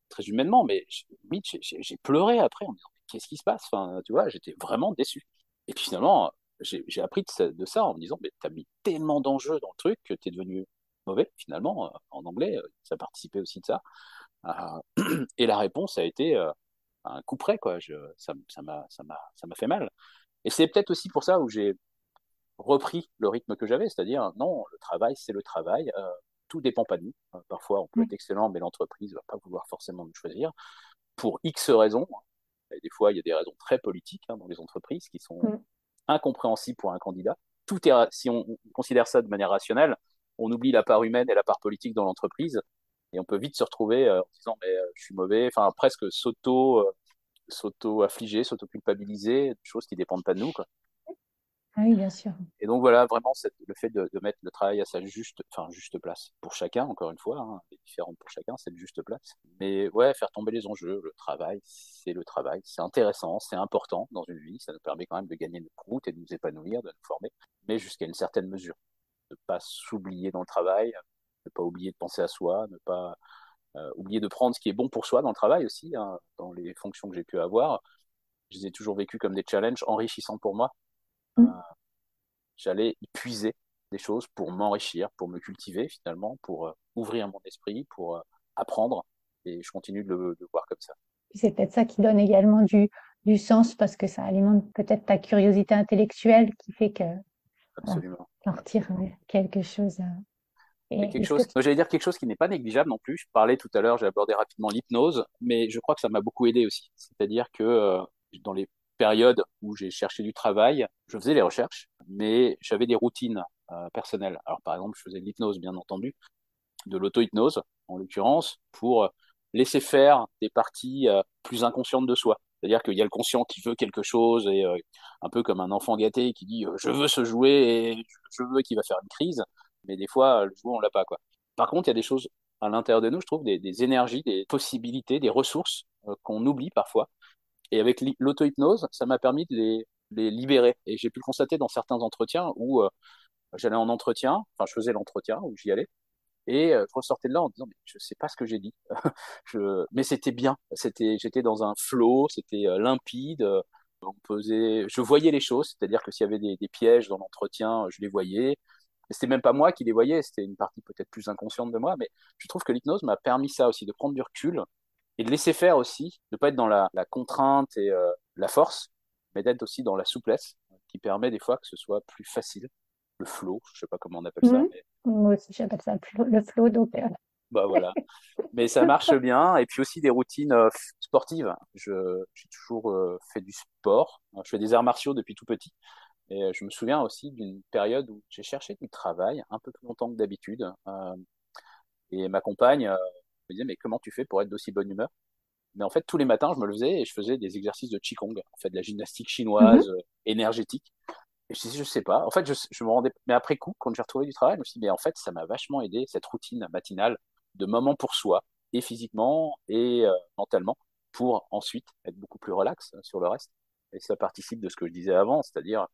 Speaker 2: très humainement, mais j'ai pleuré après en me disant qu'est-ce qui se passe? Enfin, tu vois, j'étais vraiment déçu. Et puis finalement, j'ai appris de ça, en me disant, mais t'as mis tellement d'enjeux dans le truc que t'es devenu mauvais, finalement, euh, en anglais, euh, ça participait aussi de ça. Euh, et la réponse a été un coup près, quoi. Je, ça m'a ça m'a fait mal. Et c'est peut-être aussi pour ça où j'ai repris le rythme que j'avais, c'est-à-dire, non, le travail, c'est le travail. tout dépend pas de nous. parfois, on peut être excellent, mais l'entreprise va pas vouloir forcément nous choisir pour X raisons. Et des fois, il y a des raisons très politiques hein, dans les entreprises qui sont incompréhensibles pour un candidat. Tout est, si on, considère ça de manière rationnelle, on oublie la part humaine et la part politique dans l'entreprise, et on peut vite se retrouver euh, en disant mais euh, je suis mauvais, enfin presque s'auto, euh, s'auto affliger, s'auto culpabiliser, des choses qui dépendent pas de nous. Quoi.
Speaker 1: Ah oui, bien sûr.
Speaker 2: Et donc voilà, vraiment, le fait de, mettre le travail à sa juste, enfin, juste place pour chacun, encore une fois, hein, différent pour chacun, c'est le juste place. Mais ouais, faire tomber les enjeux, le travail, c'est le travail, c'est intéressant, c'est important dans une vie, ça nous permet quand même de gagner notre route et de nous épanouir, de nous former, mais jusqu'à une certaine mesure. Ne pas s'oublier dans le travail, ne pas oublier de penser à soi, ne pas euh, oublier de prendre ce qui est bon pour soi dans le travail aussi, hein, dans les fonctions que j'ai pu avoir. Je les ai toujours vécues comme des challenges enrichissants pour moi Mm. Euh, j'allais y puiser des choses pour m'enrichir, pour me cultiver finalement, pour euh, ouvrir mon esprit, pour euh, apprendre. Et je continue de le, voir comme ça.
Speaker 1: C'est peut-être ça qui donne également du, du sens parce que ça alimente peut-être ta curiosité intellectuelle qui fait que
Speaker 2: Absolument.
Speaker 1: on retire quelque chose.
Speaker 2: quelque chose, j'allais dire quelque chose qui n'est pas négligeable non plus. Je parlais tout à l'heure, j'ai abordé rapidement l'hypnose, mais je crois que ça m'a beaucoup aidé aussi. C'est-à-dire que dans les période où j'ai cherché du travail, je faisais les recherches, mais j'avais des routines euh, personnelles. Alors par exemple, je faisais de l'hypnose, bien entendu, de l'auto-hypnose, en l'occurrence, pour laisser faire des parties euh, plus inconscientes de soi. C'est-à-dire qu'il y a le conscient qui veut quelque chose, et euh, un peu comme un enfant gâté qui dit je veux se jouer et je veux qu'il va faire une crise, mais des fois, le jouet, on l'a pas. quoi. Par contre, il y a des choses à l'intérieur de nous, je trouve, des énergies, des possibilités, des ressources qu'on oublie parfois et avec l'auto-hypnose, ça m'a permis de les, libérer. Et j'ai pu le constater dans certains entretiens où euh, j'allais en entretien, enfin je faisais l'entretien où j'y allais, et euh, je ressortais de là en disant mais je sais pas ce que j'ai dit, je... mais c'était bien, c'était, j'étais dans un flow, c'était euh, limpide, on posait, je voyais les choses, c'est-à-dire que s'il y avait des, des pièges dans l'entretien, je les voyais. C'était même pas moi qui les voyais, c'était une partie peut-être plus inconsciente de moi, mais je trouve que l'hypnose m'a permis ça aussi, de prendre du recul et de laisser faire aussi, de pas être dans la, la contrainte et euh, la force, mais d'être aussi dans la souplesse, qui permet des fois que ce soit plus facile. Le flow, je sais pas comment on appelle ça.
Speaker 1: Mmh. Mais... Moi aussi, j'appelle ça le flow, donc. Euh.
Speaker 2: Bah voilà. mais ça marche bien. Et puis aussi des routines euh, sportives. Je, j'ai toujours fait du sport. Je fais des arts martiaux depuis tout petit. Et je me souviens aussi d'une période où j'ai cherché du travail un peu plus longtemps que d'habitude. et ma compagne me disais, mais comment tu fais pour être d'aussi bonne humeur? Mais en fait, tous les matins, je me levais et je faisais des exercices de Qigong, en fait, de la gymnastique chinoise, mhm. euh, énergétique. Et je disais, je sais pas. En fait, je, je, me rendais, mais après coup, quand j'ai retrouvé du travail, je me suis dit, mais en fait, ça m'a vachement aidé, cette routine matinale de moment pour soi, et physiquement et euh, mentalement, pour ensuite être beaucoup plus relax sur le reste. Et ça participe de ce que je disais avant, c'est-à-dire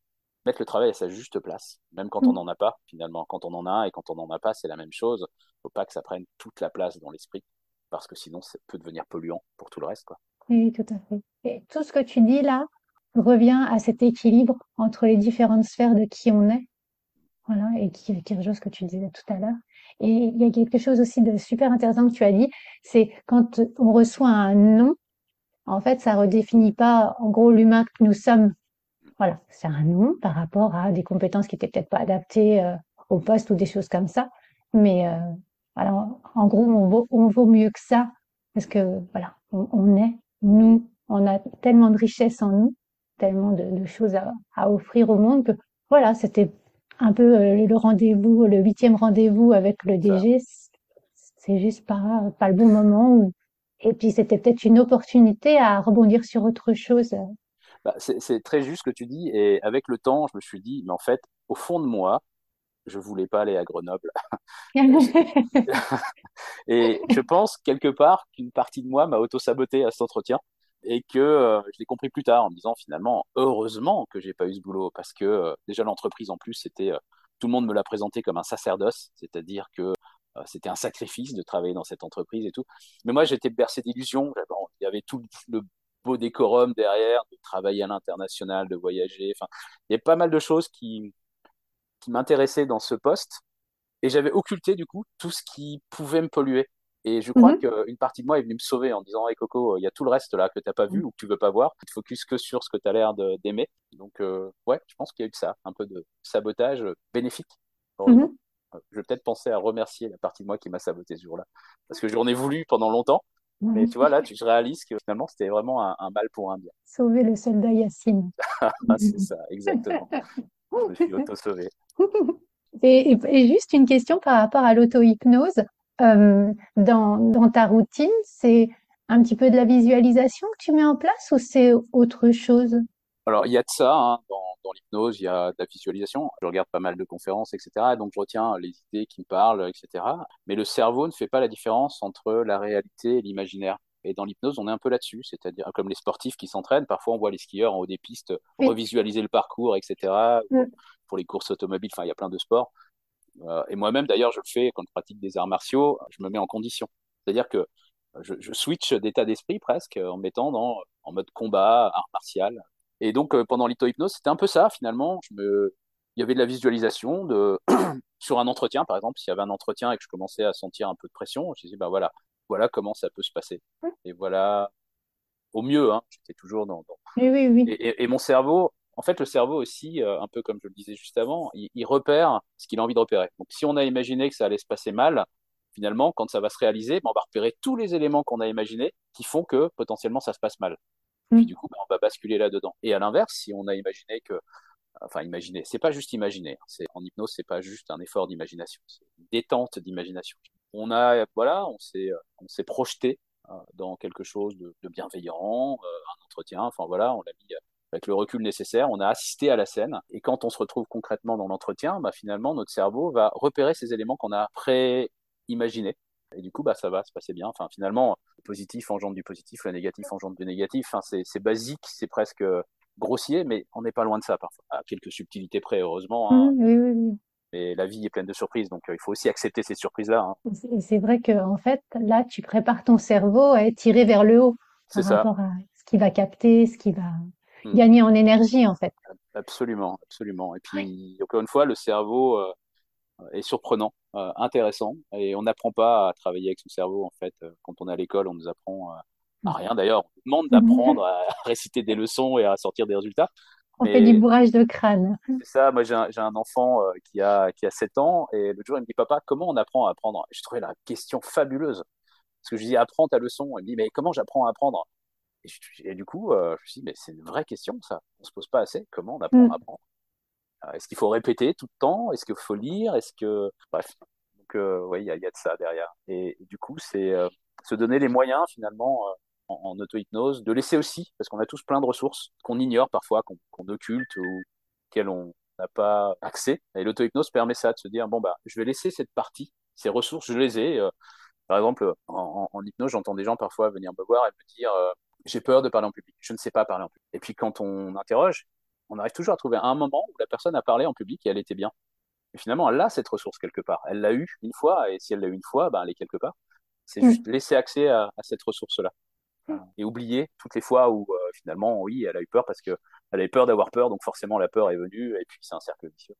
Speaker 2: mettre le travail à sa juste place, même quand on n'en a pas, finalement. Quand on en a et quand on n'en a pas, c'est la même chose. faut pas que ça prenne toute la place dans l'esprit, parce que sinon, ça peut devenir polluant pour tout le reste. Quoi.
Speaker 1: Oui, tout à fait. Et tout ce que tu dis là revient à cet équilibre entre les différentes sphères de qui on est. Voilà, et qui, rejoint ce que tu disais tout à l'heure. Et il y a quelque chose aussi de super intéressant que tu as dit, c'est quand on reçoit un non, en fait, ça redéfinit pas, en gros, l'humain que nous sommes. Voilà, c'est un non par rapport à des compétences qui étaient peut-être pas adaptées euh, au poste ou des choses comme ça. Mais euh, voilà, en gros, on vaut, on vaut mieux que ça parce que voilà, on, on est nous, on a tellement de richesses en nous, tellement de, de choses à, à, offrir au monde que voilà, c'était un peu euh, le rendez-vous, le huitième rendez-vous avec le DG. C'est juste pas pas le bon moment. Et puis c'était peut-être une opportunité à rebondir sur autre chose.
Speaker 2: Bah, c'est très juste ce que tu dis. Et avec le temps, je me suis dit, mais en fait, au fond de moi, je voulais pas aller à Grenoble. et je pense quelque part qu'une partie de moi m'a auto-saboté à cet entretien et que euh, je l'ai compris plus tard en me disant finalement heureusement que j'ai pas eu ce boulot parce que euh, déjà l'entreprise en plus c'était euh, tout le monde me l'a présenté comme un sacerdoce, c'est-à-dire que c'était un sacrifice de travailler dans cette entreprise et tout. Mais moi j'étais bercé d'illusions, il y avait tout le beau décorum derrière, de travailler à l'international, de voyager, enfin il y avait pas mal de choses qui qui m'intéressait dans ce poste et j'avais occulté du coup tout ce qui pouvait me polluer. Et je crois mhm. qu'une partie de moi est venue me sauver en disant Hey Coco, il y a tout le reste là que tu n'as pas vu mhm. ou que tu veux pas voir, tu te focuses que sur ce que tu as l'air d'aimer. Donc, euh, ouais, je pense qu'il y a eu de ça, un peu de sabotage bénéfique. Mhm. Je vais peut-être penser à remercier la partie de moi qui m'a saboté ce jour-là. Parce que j'en ai voulu pendant longtemps. Mais tu vois, là, tu, je réalise que finalement, c'était vraiment un, un, mal pour un bien.
Speaker 1: Sauver le soldat Yacine.
Speaker 2: c'est ça, exactement. je me suis auto-sauvé.
Speaker 1: Et, et, juste une question par rapport à l'auto-hypnose. Euh, dans, dans ta routine, c'est un petit peu de la visualisation que tu mets en place ou c'est autre chose?
Speaker 2: Alors, il y a de ça. Hein. Dans, dans l'hypnose, il y a de la visualisation. Je regarde pas mal de conférences, etc. Donc, je retiens les idées qui me parlent, etc. Mais le cerveau ne fait pas la différence entre la réalité et l'imaginaire. Et dans l'hypnose, on est un peu là-dessus, c'est-à-dire comme les sportifs qui s'entraînent, parfois on voit les skieurs en haut des pistes revisualiser le parcours, etc. Pour les courses automobiles, enfin il y a plein de sports. Euh, et moi-même, d'ailleurs, je le fais quand je pratique des arts martiaux, je me mets en condition. C'est-à-dire que je, je switch d'état d'esprit presque en mettant dans en mode combat, art martial. Et donc euh, pendant l'hypnose, c'était un peu ça finalement. Je me, il y avait de la visualisation de sur un entretien, par exemple, s'il y avait un entretien et que je commençais à sentir un peu de pression, je disais bah voilà, voilà comment ça peut se passer. Et voilà, au mieux, hein, j'étais toujours dans. dans...
Speaker 1: Oui, oui, oui.
Speaker 2: Et, et, mon cerveau, en fait, le cerveau aussi, euh, un peu comme je le disais juste avant, il, il repère ce qu'il a envie de repérer. Donc, si on a imaginé que ça allait se passer mal, finalement, quand ça va se réaliser, ben, on va repérer tous les éléments qu'on a imaginés qui font que potentiellement ça se passe mal. Et puis, mm. du coup, ben, on va basculer là-dedans. Et à l'inverse, si on a imaginé que enfin imaginer, c'est pas juste imaginer. Hein. En hypnose, c'est pas juste un effort d'imagination, c'est une détente d'imagination on a, voilà, on s'est, projeté euh, dans quelque chose de, bienveillant, euh, un entretien. Enfin voilà, on l'a mis avec le recul nécessaire, on a assisté à la scène. Et quand on se retrouve concrètement dans l'entretien, bah, finalement, notre cerveau va repérer ces éléments qu'on a pré-imaginés. Et du coup, bah, ça va se passer bien. Enfin, finalement, le positif engendre du positif, le négatif engendre du négatif. Enfin, c'est basique, c'est presque grossier, mais on n'est pas loin de ça parfois. À quelques subtilités près, heureusement. Hein.
Speaker 1: Mmh, oui, oui, oui.
Speaker 2: Mais la vie est pleine de surprises, donc euh, il faut aussi accepter ces surprises-là. Hein.
Speaker 1: C'est vrai que en fait, là, tu prépares ton cerveau à être tiré vers le haut par rapport à ce qui va capter, ce qui va hmm. gagner en énergie, en fait.
Speaker 2: Absolument, absolument. Et puis, encore une fois, le cerveau euh, est surprenant, euh, intéressant, et on n'apprend pas à travailler avec son cerveau, en fait. Quand on est à l'école, on nous apprend à hmm. rien d'ailleurs. On nous demande d'apprendre à réciter des leçons et à sortir des résultats.
Speaker 1: On fait du bourrage de crâne.
Speaker 2: C'est ça, moi j'ai un, un, enfant euh, qui, a, qui a 7 ans et le jour il me dit Papa, comment on apprend à apprendre? Je trouvais la question fabuleuse. Parce que je lui dis Apprends ta leçon. Il me dit Mais comment j'apprends à apprendre? Et, du coup, euh, je me suis dit Mais c'est une vraie question ça. On se pose pas assez. Comment on apprend mm. à apprendre? euh, Est-ce qu'il faut répéter tout le temps? Est-ce qu'il faut lire? Est-ce que. Bref. Donc, oui, il y, a de ça derrière. Et, du coup, c'est se donner les moyens finalement en, auto-hypnose, de laisser aussi, parce qu'on a tous plein de ressources qu'on ignore parfois, qu'on occulte ou auxquelles on n'a pas accès. Et l'auto-hypnose permet ça, de se dire, bon, bah, je vais laisser cette partie, ces ressources, je les ai. Euh, par exemple, en, hypnose, j'entends des gens parfois venir me voir et me dire, euh, j'ai peur de parler en public, je ne sais pas parler en public. Et puis quand on interroge, on arrive toujours à trouver un moment où la personne a parlé en public et elle était bien. Et finalement, elle a cette ressource quelque part. Elle l'a eu une fois, et si elle l'a eu une fois, ben, elle est quelque part. C'est juste laisser accès à, cette ressource-là. Et oublier toutes les fois où euh, finalement, oui, elle a eu peur parce qu'elle avait peur d'avoir peur, donc forcément la peur est venue, et puis c'est un cercle vicieux.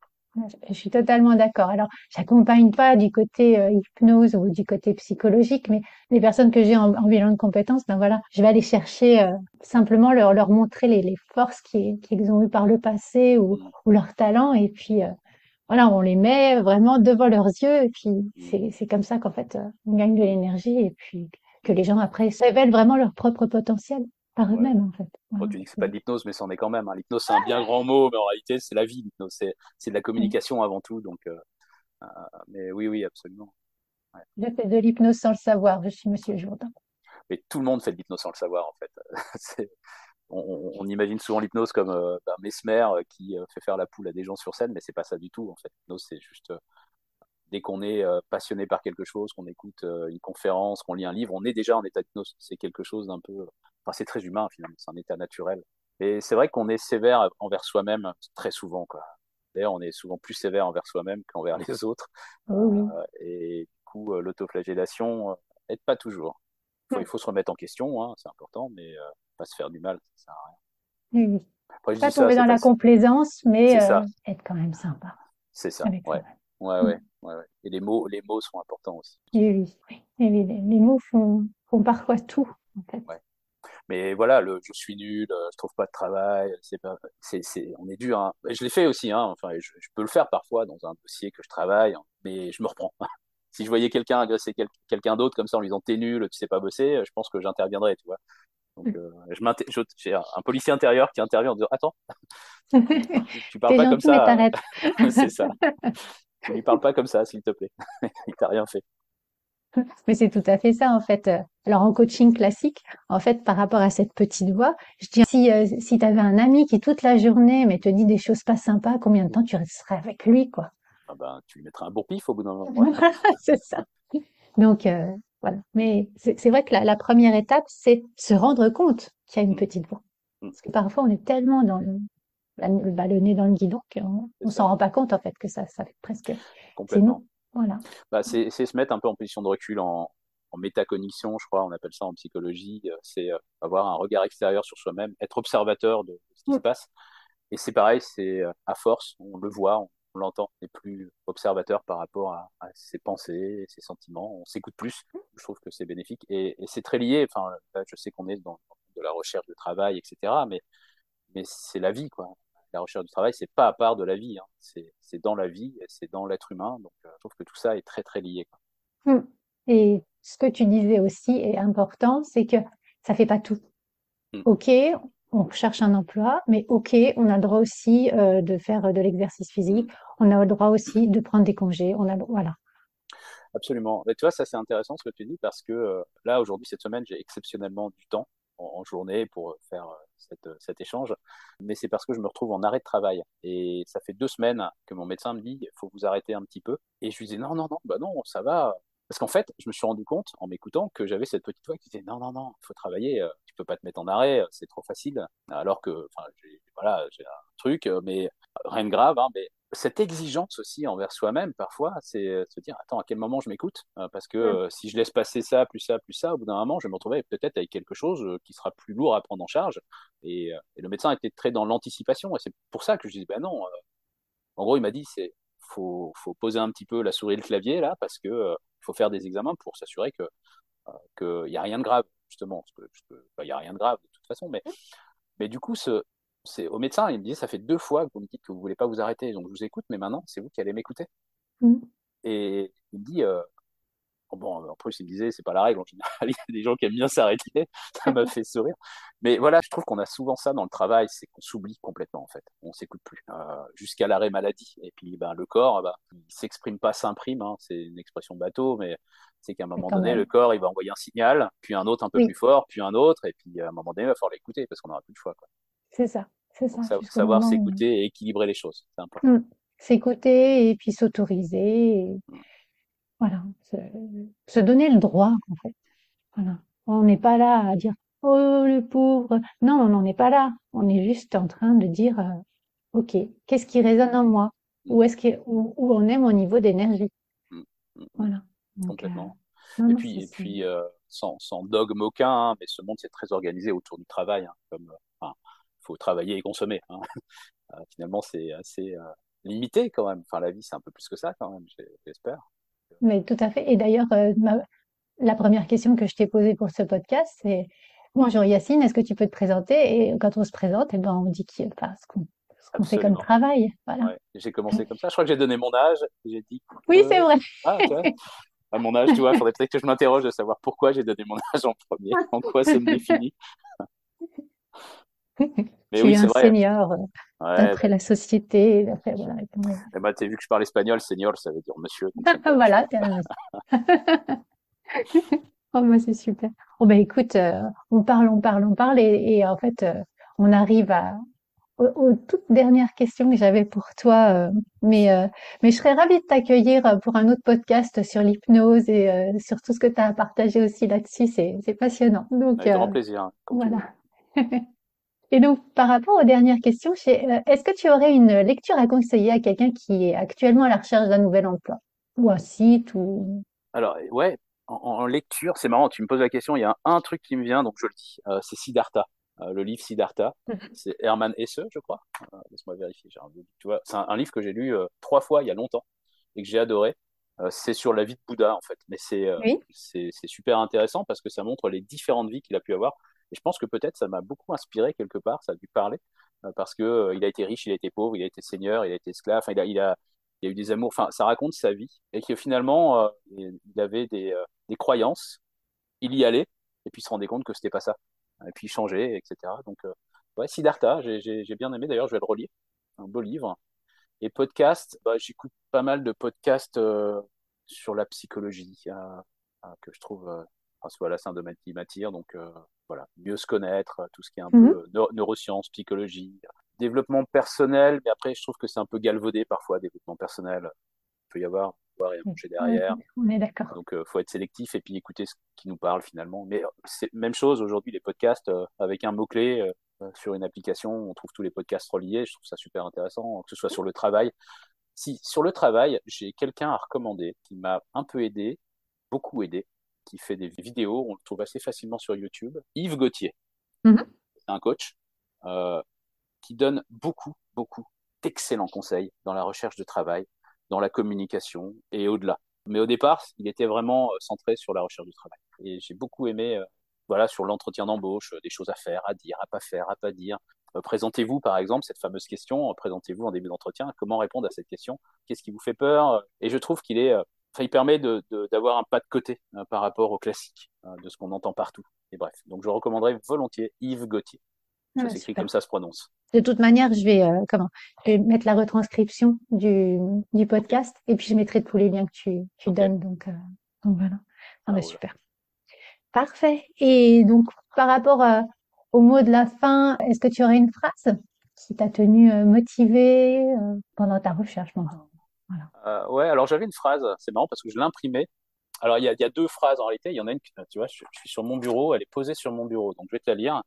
Speaker 1: Je suis totalement d'accord. Alors, j'accompagne pas du côté euh, hypnose ou du côté psychologique, mais les personnes que j'ai en, bilan de compétences, ben voilà, je vais aller chercher euh, simplement leur, leur montrer les, forces qu'ils ont eues par le passé ou, ou leurs talents, et puis voilà, on les met vraiment devant leurs yeux, et puis c'est comme ça qu'en fait on gagne de l'énergie, et puis que les gens après révèlent vraiment leur propre potentiel par eux-mêmes en fait.
Speaker 2: tu dis que c'est pas de l'hypnose, mais c'en est quand même. Hein. L'hypnose c'est un bien grand mot, mais en réalité c'est la vie. L'hypnose c'est de la communication avant tout, donc. Euh, euh, mais oui, oui, absolument.
Speaker 1: Ouais. Je fais de l'hypnose sans le savoir. Je suis Monsieur Jourdain.
Speaker 2: Mais tout le monde fait de l'hypnose sans le savoir en fait. on, on, imagine souvent l'hypnose comme euh, ben, Mesmer qui fait faire la poule à des gens sur scène, mais c'est pas ça du tout en fait. L'hypnose c'est juste dès qu'on est passionné par quelque chose, qu'on écoute une conférence, qu'on lit un livre, on est déjà en état d'hypnose. C'est quelque chose d'un peu Enfin, c'est très humain finalement, c'est un état naturel. Et c'est vrai qu'on est sévère envers soi-même très souvent. Quoi. D'ailleurs, on est souvent plus sévère envers soi-même qu'envers les autres.
Speaker 1: Euh,
Speaker 2: et du coup, euh, l'autoflagellation n'aide pas toujours. Il faut se remettre en question, hein, c'est important, mais euh, pas se faire du mal, ça sert à
Speaker 1: rien. Oui. pas tomber dans la complaisance, mais être quand même sympa.
Speaker 2: C'est ça, ouais. Ouais, ouais, ouais, Et les mots, les mots sont importants aussi.
Speaker 1: Oui, oui. Et les, les, mots font, font parfois tout, en fait.
Speaker 2: Ouais. Mais voilà, le je suis nul, euh, je trouve pas de travail, c'est pas, c'est, c'est, on est dur. Hein. Je l'ai fait aussi, hein. Enfin, je, je, peux le faire parfois dans un dossier que je travaille, hein. mais je me reprends. si je voyais quelqu'un agresser quelqu'un d'autre comme ça en lui disant t'es nul, tu sais pas bosser, je pense que j'interviendrais, tu vois. Donc, euh, je j'ai un policier intérieur qui intervient en disant attends, tu, parles pas comme ça. c'est ça. Tu lui parles pas comme ça, s'il te plaît. Il t'a rien fait.
Speaker 1: Mais c'est tout à fait ça, en fait. Alors, en coaching classique, en fait, par rapport à cette petite voix, je dis, si, euh, si tu avais un ami qui toute la journée, mais te dit des choses pas sympas, combien de temps tu resterais avec lui, quoi?
Speaker 2: Ah ben, tu lui mettrais un bon pif au bout d'un moment.
Speaker 1: c'est ça. Donc, euh, voilà. Mais c'est vrai que la, la, première étape, c'est se rendre compte qu'il y a une mm. petite voix. Mm. Parce que parfois, on est tellement dans le, bah, le nez dans le guidon qu'on on s'en rend pas compte, en fait, que ça, ça fait presque...
Speaker 2: Complètement. Voilà. Bah, c'est se mettre un peu en position de recul, en, en métacognition, je crois, on appelle ça en psychologie. Euh, c'est euh, avoir un regard extérieur sur soi-même, être observateur de ce qui se passe. Et c'est pareil, c'est euh, à force, on le voit, on, l'entend, on est plus observateur par rapport à, ses pensées, ses sentiments, on s'écoute plus. Je trouve que c'est bénéfique et, et c'est très lié. Enfin, là, je sais qu'on est dans de la recherche de travail, etc. Mais, mais c'est la vie, quoi la recherche du travail, c'est pas à part de la vie, hein. c'est dans la vie, c'est dans l'être humain. Donc, euh, je trouve que tout ça est très, très lié.
Speaker 1: Mmh. Et ce que tu disais aussi est important, c'est que ça fait pas tout. Mmh. OK, on cherche un emploi, mais OK, on a le droit aussi euh, de faire de l'exercice physique, on a le droit aussi de prendre des congés, on a voilà.
Speaker 2: Absolument. Mais tu vois, ça c'est intéressant ce que tu dis parce que euh, là aujourd'hui cette semaine j'ai exceptionnellement du temps en, journée pour faire euh, cet échange, mais c'est parce que je me retrouve en arrêt de travail. Et ça fait deux semaines que mon médecin me dit, il faut vous arrêter un petit peu. Et je lui disais, non, non, non, bah non, ça va. Parce qu'en fait, je me suis rendu compte en m'écoutant que j'avais cette petite voix qui disait, non, non, non, il faut travailler, euh, tu peux pas te mettre en arrêt, c'est trop facile. Alors que, enfin, voilà, j'ai un truc, euh, mais rien de grave, hein, mais cette exigence aussi envers soi-même, parfois, c'est euh, se dire attends, à quel moment je m'écoute euh, Parce que euh, si je laisse passer ça, plus ça, plus ça, au bout d'un moment, je vais me retrouver peut-être avec quelque chose qui sera plus lourd à prendre en charge. Et, le médecin était très dans l'anticipation. Et c'est pour ça que je dis ben non. en gros, il m'a dit c'est faut, faut poser un petit peu la souris et le clavier là, parce que il faut faire des examens pour s'assurer que qu'il n'y a rien de grave, justement. Parce que, il n'y a rien de grave de toute façon. Mais, mais du coup, ce, c'est au médecin, il me disait, ça fait deux fois que vous me dites que vous voulez pas vous arrêter, donc je vous écoute, mais maintenant, c'est vous qui allez m'écouter. Mmh. Et il me dit, euh, bon, en plus, il me disait, c'est pas la règle, en général, il y a des gens qui aiment bien s'arrêter, ça m'a fait sourire. Mais voilà, je trouve qu'on a souvent ça dans le travail, c'est qu'on s'oublie complètement, en fait. On s'écoute plus, euh, jusqu'à l'arrêt maladie. Et puis, ben, le corps, ben, il s'exprime pas, s'imprime, hein, c'est une expression bateau, mais c'est qu'à un moment donné, le corps, il va envoyer un signal, puis un autre un peu plus fort, puis un autre, et puis à un moment donné, il va falloir l'écouter parce qu'on n'aura plus de choix.
Speaker 1: C'est ça, c'est ça.
Speaker 2: savoir s'écouter et équilibrer les choses, c'est important.
Speaker 1: Mmh. S'écouter et puis s'autoriser. Mmh. Voilà, se, donner le droit, en fait. Voilà. On n'est pas là à dire Oh, le pauvre. Non, on n'en est pas là. On est juste en train de dire euh, ok, qu'est-ce qui résonne en moi? Où est-ce que, où, on est mon niveau d'énergie? Mm, mm, mm. Voilà.
Speaker 2: Complètement. Euh, et puis, et puis euh, sans, sans, dogme aucun, hein, mais ce monde c'est très organisé autour du travail. Hein, comme, enfin, faut travailler et consommer. Hein. finalement, c'est assez limité quand même. Enfin, la vie, c'est un peu plus que ça quand même, j'espère.
Speaker 1: Mais tout à fait. Et d'ailleurs, la première question que je t'ai posée pour ce podcast, c'est Bonjour Yacine, est-ce que tu peux te présenter? Et quand on se présente, eh ben, on dit qui, enfin, ce qu'on fait comme travail. Voilà.
Speaker 2: j'ai commencé comme ça. Je crois que j'ai donné mon âge. J'ai dit.
Speaker 1: Oui, c'est vrai.
Speaker 2: Ah, à mon âge, tu vois, il faudrait peut-être que je m'interroge de savoir pourquoi j'ai donné mon âge en premier, en quoi ça me définit?
Speaker 1: Mais tu oui, es un vrai. senior d'après la société. D'après, voilà.
Speaker 2: Eh ben, tu as vu que je parle espagnol, senior, ça veut dire monsieur.
Speaker 1: voilà, Oh, bah, c'est super. Oh, bah, écoute, euh, on parle, on parle, on parle, et, en fait, euh, on arrive à, aux, toutes dernières questions que j'avais pour toi. Euh, mais, mais je serais ravie de t'accueillir pour un autre podcast sur l'hypnose et sur tout ce que tu as à partager aussi là-dessus. C'est, c'est passionnant. Donc,
Speaker 2: Avec grand plaisir.
Speaker 1: Voilà. Et donc, par rapport aux dernières questions, est-ce que tu aurais une lecture à conseiller à quelqu'un qui est actuellement à la recherche d'un nouvel emploi? Ou un site ou
Speaker 2: alors, ouais, en, lecture, c'est marrant, tu me poses la question, il y a un, truc qui me vient, donc je le dis, euh, c'est Siddhartha, euh, le livre Siddhartha. C'est Hermann Hesse, je crois. Euh, laisse-moi vérifier. Un tu vois, c'est un, livre que j'ai lu trois fois il y a longtemps et que j'ai adoré. c'est sur la vie de Bouddha, en fait. Mais c'est c'est super intéressant parce que ça montre les différentes vies qu'il a pu avoir. Et je pense que peut-être ça m'a beaucoup inspiré quelque part, ça a dû parler, parce que il a été riche, il a été pauvre, il a été seigneur, il a été esclave, il a, il a il a eu des amours, enfin, ça raconte sa vie, et que finalement, euh, il avait des, euh, des, croyances, il y allait, et puis il se rendait compte que c'était pas ça, et puis il changeait, etc. Donc, euh, ouais, Siddhartha, j'ai bien aimé, d'ailleurs, je vais le relire, un beau livre. Et podcast, bah, j'écoute pas mal de podcasts sur la psychologie, que je trouve, enfin, voilà, c'est un domaine qui m'attire, donc voilà, mieux se connaître, tout ce qui est un mhm. peu neurosciences, psychologie, développement personnel, mais après, je trouve que c'est un peu galvaudé parfois, développement personnel. Il peut y avoir, voir et manger derrière.
Speaker 1: On est d'accord.
Speaker 2: Donc, il euh, faut être sélectif et puis écouter ce qui nous parle finalement. Mais euh, c'est même chose aujourd'hui, les podcasts, euh, avec un mot-clé sur une application, on trouve tous les podcasts reliés. Je trouve ça super intéressant, que ce soit sur le travail. Si, sur le travail, j'ai quelqu'un à recommander qui m'a un peu aidé, beaucoup aidé, qui fait des vidéos, on le trouve assez facilement sur YouTube. Yves Gauthier. C'est un coach. Euh, qui donne beaucoup, beaucoup d'excellents conseils dans la recherche de travail, dans la communication et au-delà. Mais au départ, il était vraiment euh, centré sur la recherche du travail. Et j'ai beaucoup aimé, euh, voilà, sur l'entretien d'embauche, des choses à faire, à dire, à pas faire, à pas dire. présentez-vous, par exemple, cette fameuse question. présentez-vous en début d'entretien. Comment répondre à cette question Qu'est-ce qui vous fait peur Et je trouve qu'il est, il permet de, d'avoir un pas de côté par rapport au classique de ce qu'on entend partout. Et bref, donc je recommanderais volontiers Yves Gauthier. Ça s'écrit comme ça se prononce.
Speaker 1: De toute manière, je vais euh, comment Je vais mettre la retranscription du, du podcast et puis je mettrai tous les liens que tu, tu donnes. Donc, euh, donc voilà. Ah, bah, super. Parfait. Et donc par rapport euh, au mot de la fin, est-ce que tu aurais une phrase qui t'a tenu motivé pendant ta recherche
Speaker 2: voilà. Ouais. Alors j'avais une phrase. C'est marrant parce que je l'imprimais alors, il y, a, y, a, deux phrases en réalité. Il y en a une, tu vois, je, suis sur mon bureau, elle est posée sur mon bureau. Donc, je vais te la lire.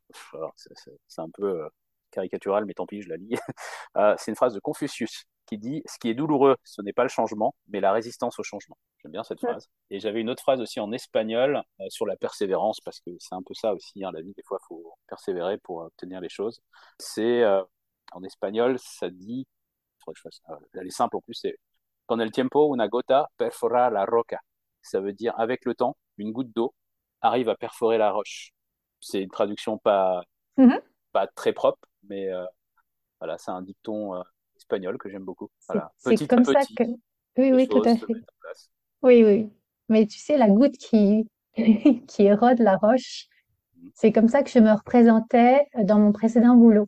Speaker 2: C'est un peu euh, caricatural, mais tant pis, je la lis. Euh, c'est une phrase de Confucius qui dit Ce qui est douloureux, ce n'est pas le changement, mais la résistance au changement. J'aime bien cette phrase. Et j'avais une autre phrase aussi en espagnol euh, sur la persévérance, parce que c'est un peu ça aussi, hein, la vie, des fois, il faut persévérer pour obtenir les choses. C'est en espagnol, ça dit, faudrait que je fasse, elle est simple en plus, c'est Con el tiempo, una gota perfora la roca ça veut dire avec le temps, une goutte d'eau arrive à perforer la roche. C'est une traduction pas, mhm. pas très propre, mais euh, voilà, c'est un dicton euh, espagnol que j'aime beaucoup. Voilà.
Speaker 1: C'est comme ça que. Oui, oui, tout à fait. Oui, oui. Mais tu sais, la goutte qui, qui érode la roche, mhm. c'est comme ça que je me représentais dans mon précédent boulot.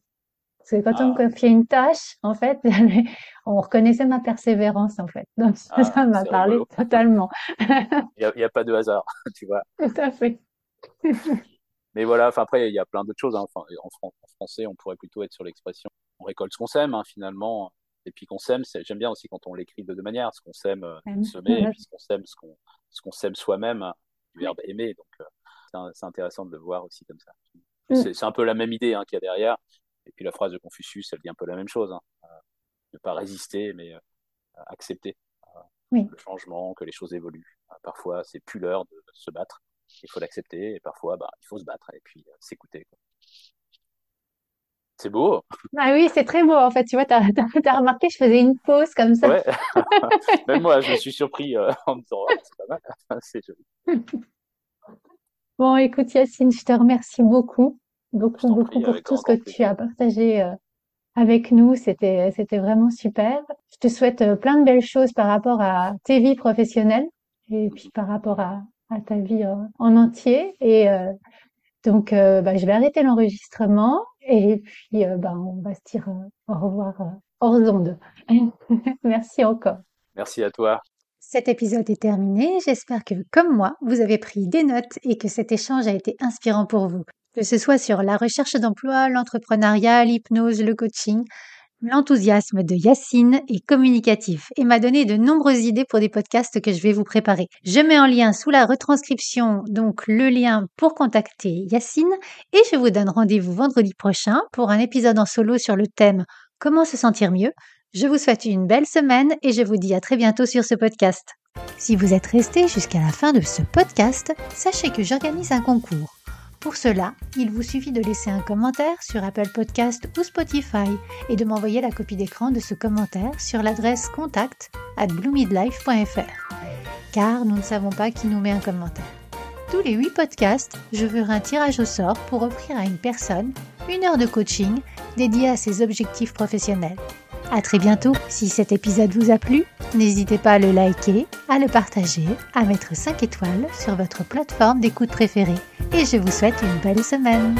Speaker 1: Que quand on ah. confiait une tâche, en fait, on reconnaissait ma persévérance, en fait. Donc, ça ah, m'a parlé totalement.
Speaker 2: Il n'y a, pas de hasard, tu vois.
Speaker 1: Tout à fait.
Speaker 2: Mais voilà, après, il y a plein d'autres choses. Hein. Enfin, en, français, on pourrait plutôt être sur l'expression on récolte ce qu'on sème, hein, finalement. Et puis qu'on sème, j'aime bien aussi quand on l'écrit de deux manières, ce qu'on sème, euh, semer, et puis ce qu'on sème, ce qu'on qu'on sème soi-même, du verbe aimer. Donc, euh, c'est intéressant de le voir aussi comme ça. Mm. C'est un peu la même idée hein, qu'il y a derrière. Et puis la phrase de Confucius, elle dit un peu la même chose. Hein. Euh, ne pas résister, mais accepter
Speaker 1: oui.
Speaker 2: le changement, que les choses évoluent. Parfois, c'est plus l'heure de se battre, il faut l'accepter, et parfois, bah, il faut se battre et puis s'écouter. C'est beau.
Speaker 1: Ah oui, c'est très beau. En fait, tu vois, tu as, remarqué, je faisais une pause comme ça.
Speaker 2: Ouais. Même moi, je me suis surpris en me disant, oh, c'est pas mal, c'est joli.
Speaker 1: Bon, écoute, Yacine, je te remercie beaucoup, beaucoup, beaucoup pour tout ce que tu as partagé euh, avec nous. C'était, c'était vraiment super. Je te souhaite euh, plein de belles choses par rapport à tes vies professionnelles et puis par rapport à, à ta vie euh, en entier. Et donc, bah, je vais arrêter l'enregistrement et puis bah, on va se dire au revoir hors onde. Merci encore.
Speaker 2: Merci à toi.
Speaker 1: Cet épisode est terminé. J'espère que, comme moi, vous avez pris des notes et que cet échange a été inspirant pour vous. Que ce soit sur la recherche d'emploi, l'entrepreneuriat, l'hypnose, le coaching, l'enthousiasme de Yacine est communicatif et m'a donné de nombreuses idées pour des podcasts que je vais vous préparer. Je mets en lien sous la retranscription donc le lien pour contacter Yacine et je vous donne rendez-vous vendredi prochain pour un épisode en solo sur le thème Comment se sentir mieux je vous souhaite une belle semaine et je vous dis à très bientôt sur ce podcast. Si vous êtes resté jusqu'à la fin de ce podcast, sachez que j'organise un concours. Pour cela, il vous suffit de laisser un commentaire sur Apple Podcast ou Spotify et de m'envoyer la copie d'écran de ce commentaire sur l'adresse contact at bloomidlife.fr. Car nous ne savons pas qui nous met un commentaire. Tous les 8 podcasts, je ferai un tirage au sort pour offrir à une personne une heure de coaching dédiée à ses objectifs professionnels. À très bientôt. Si cet épisode vous a plu, n'hésitez pas à le liker, à le partager, à mettre 5 étoiles sur votre plateforme d'écoute préférée. Et je vous souhaite une belle semaine.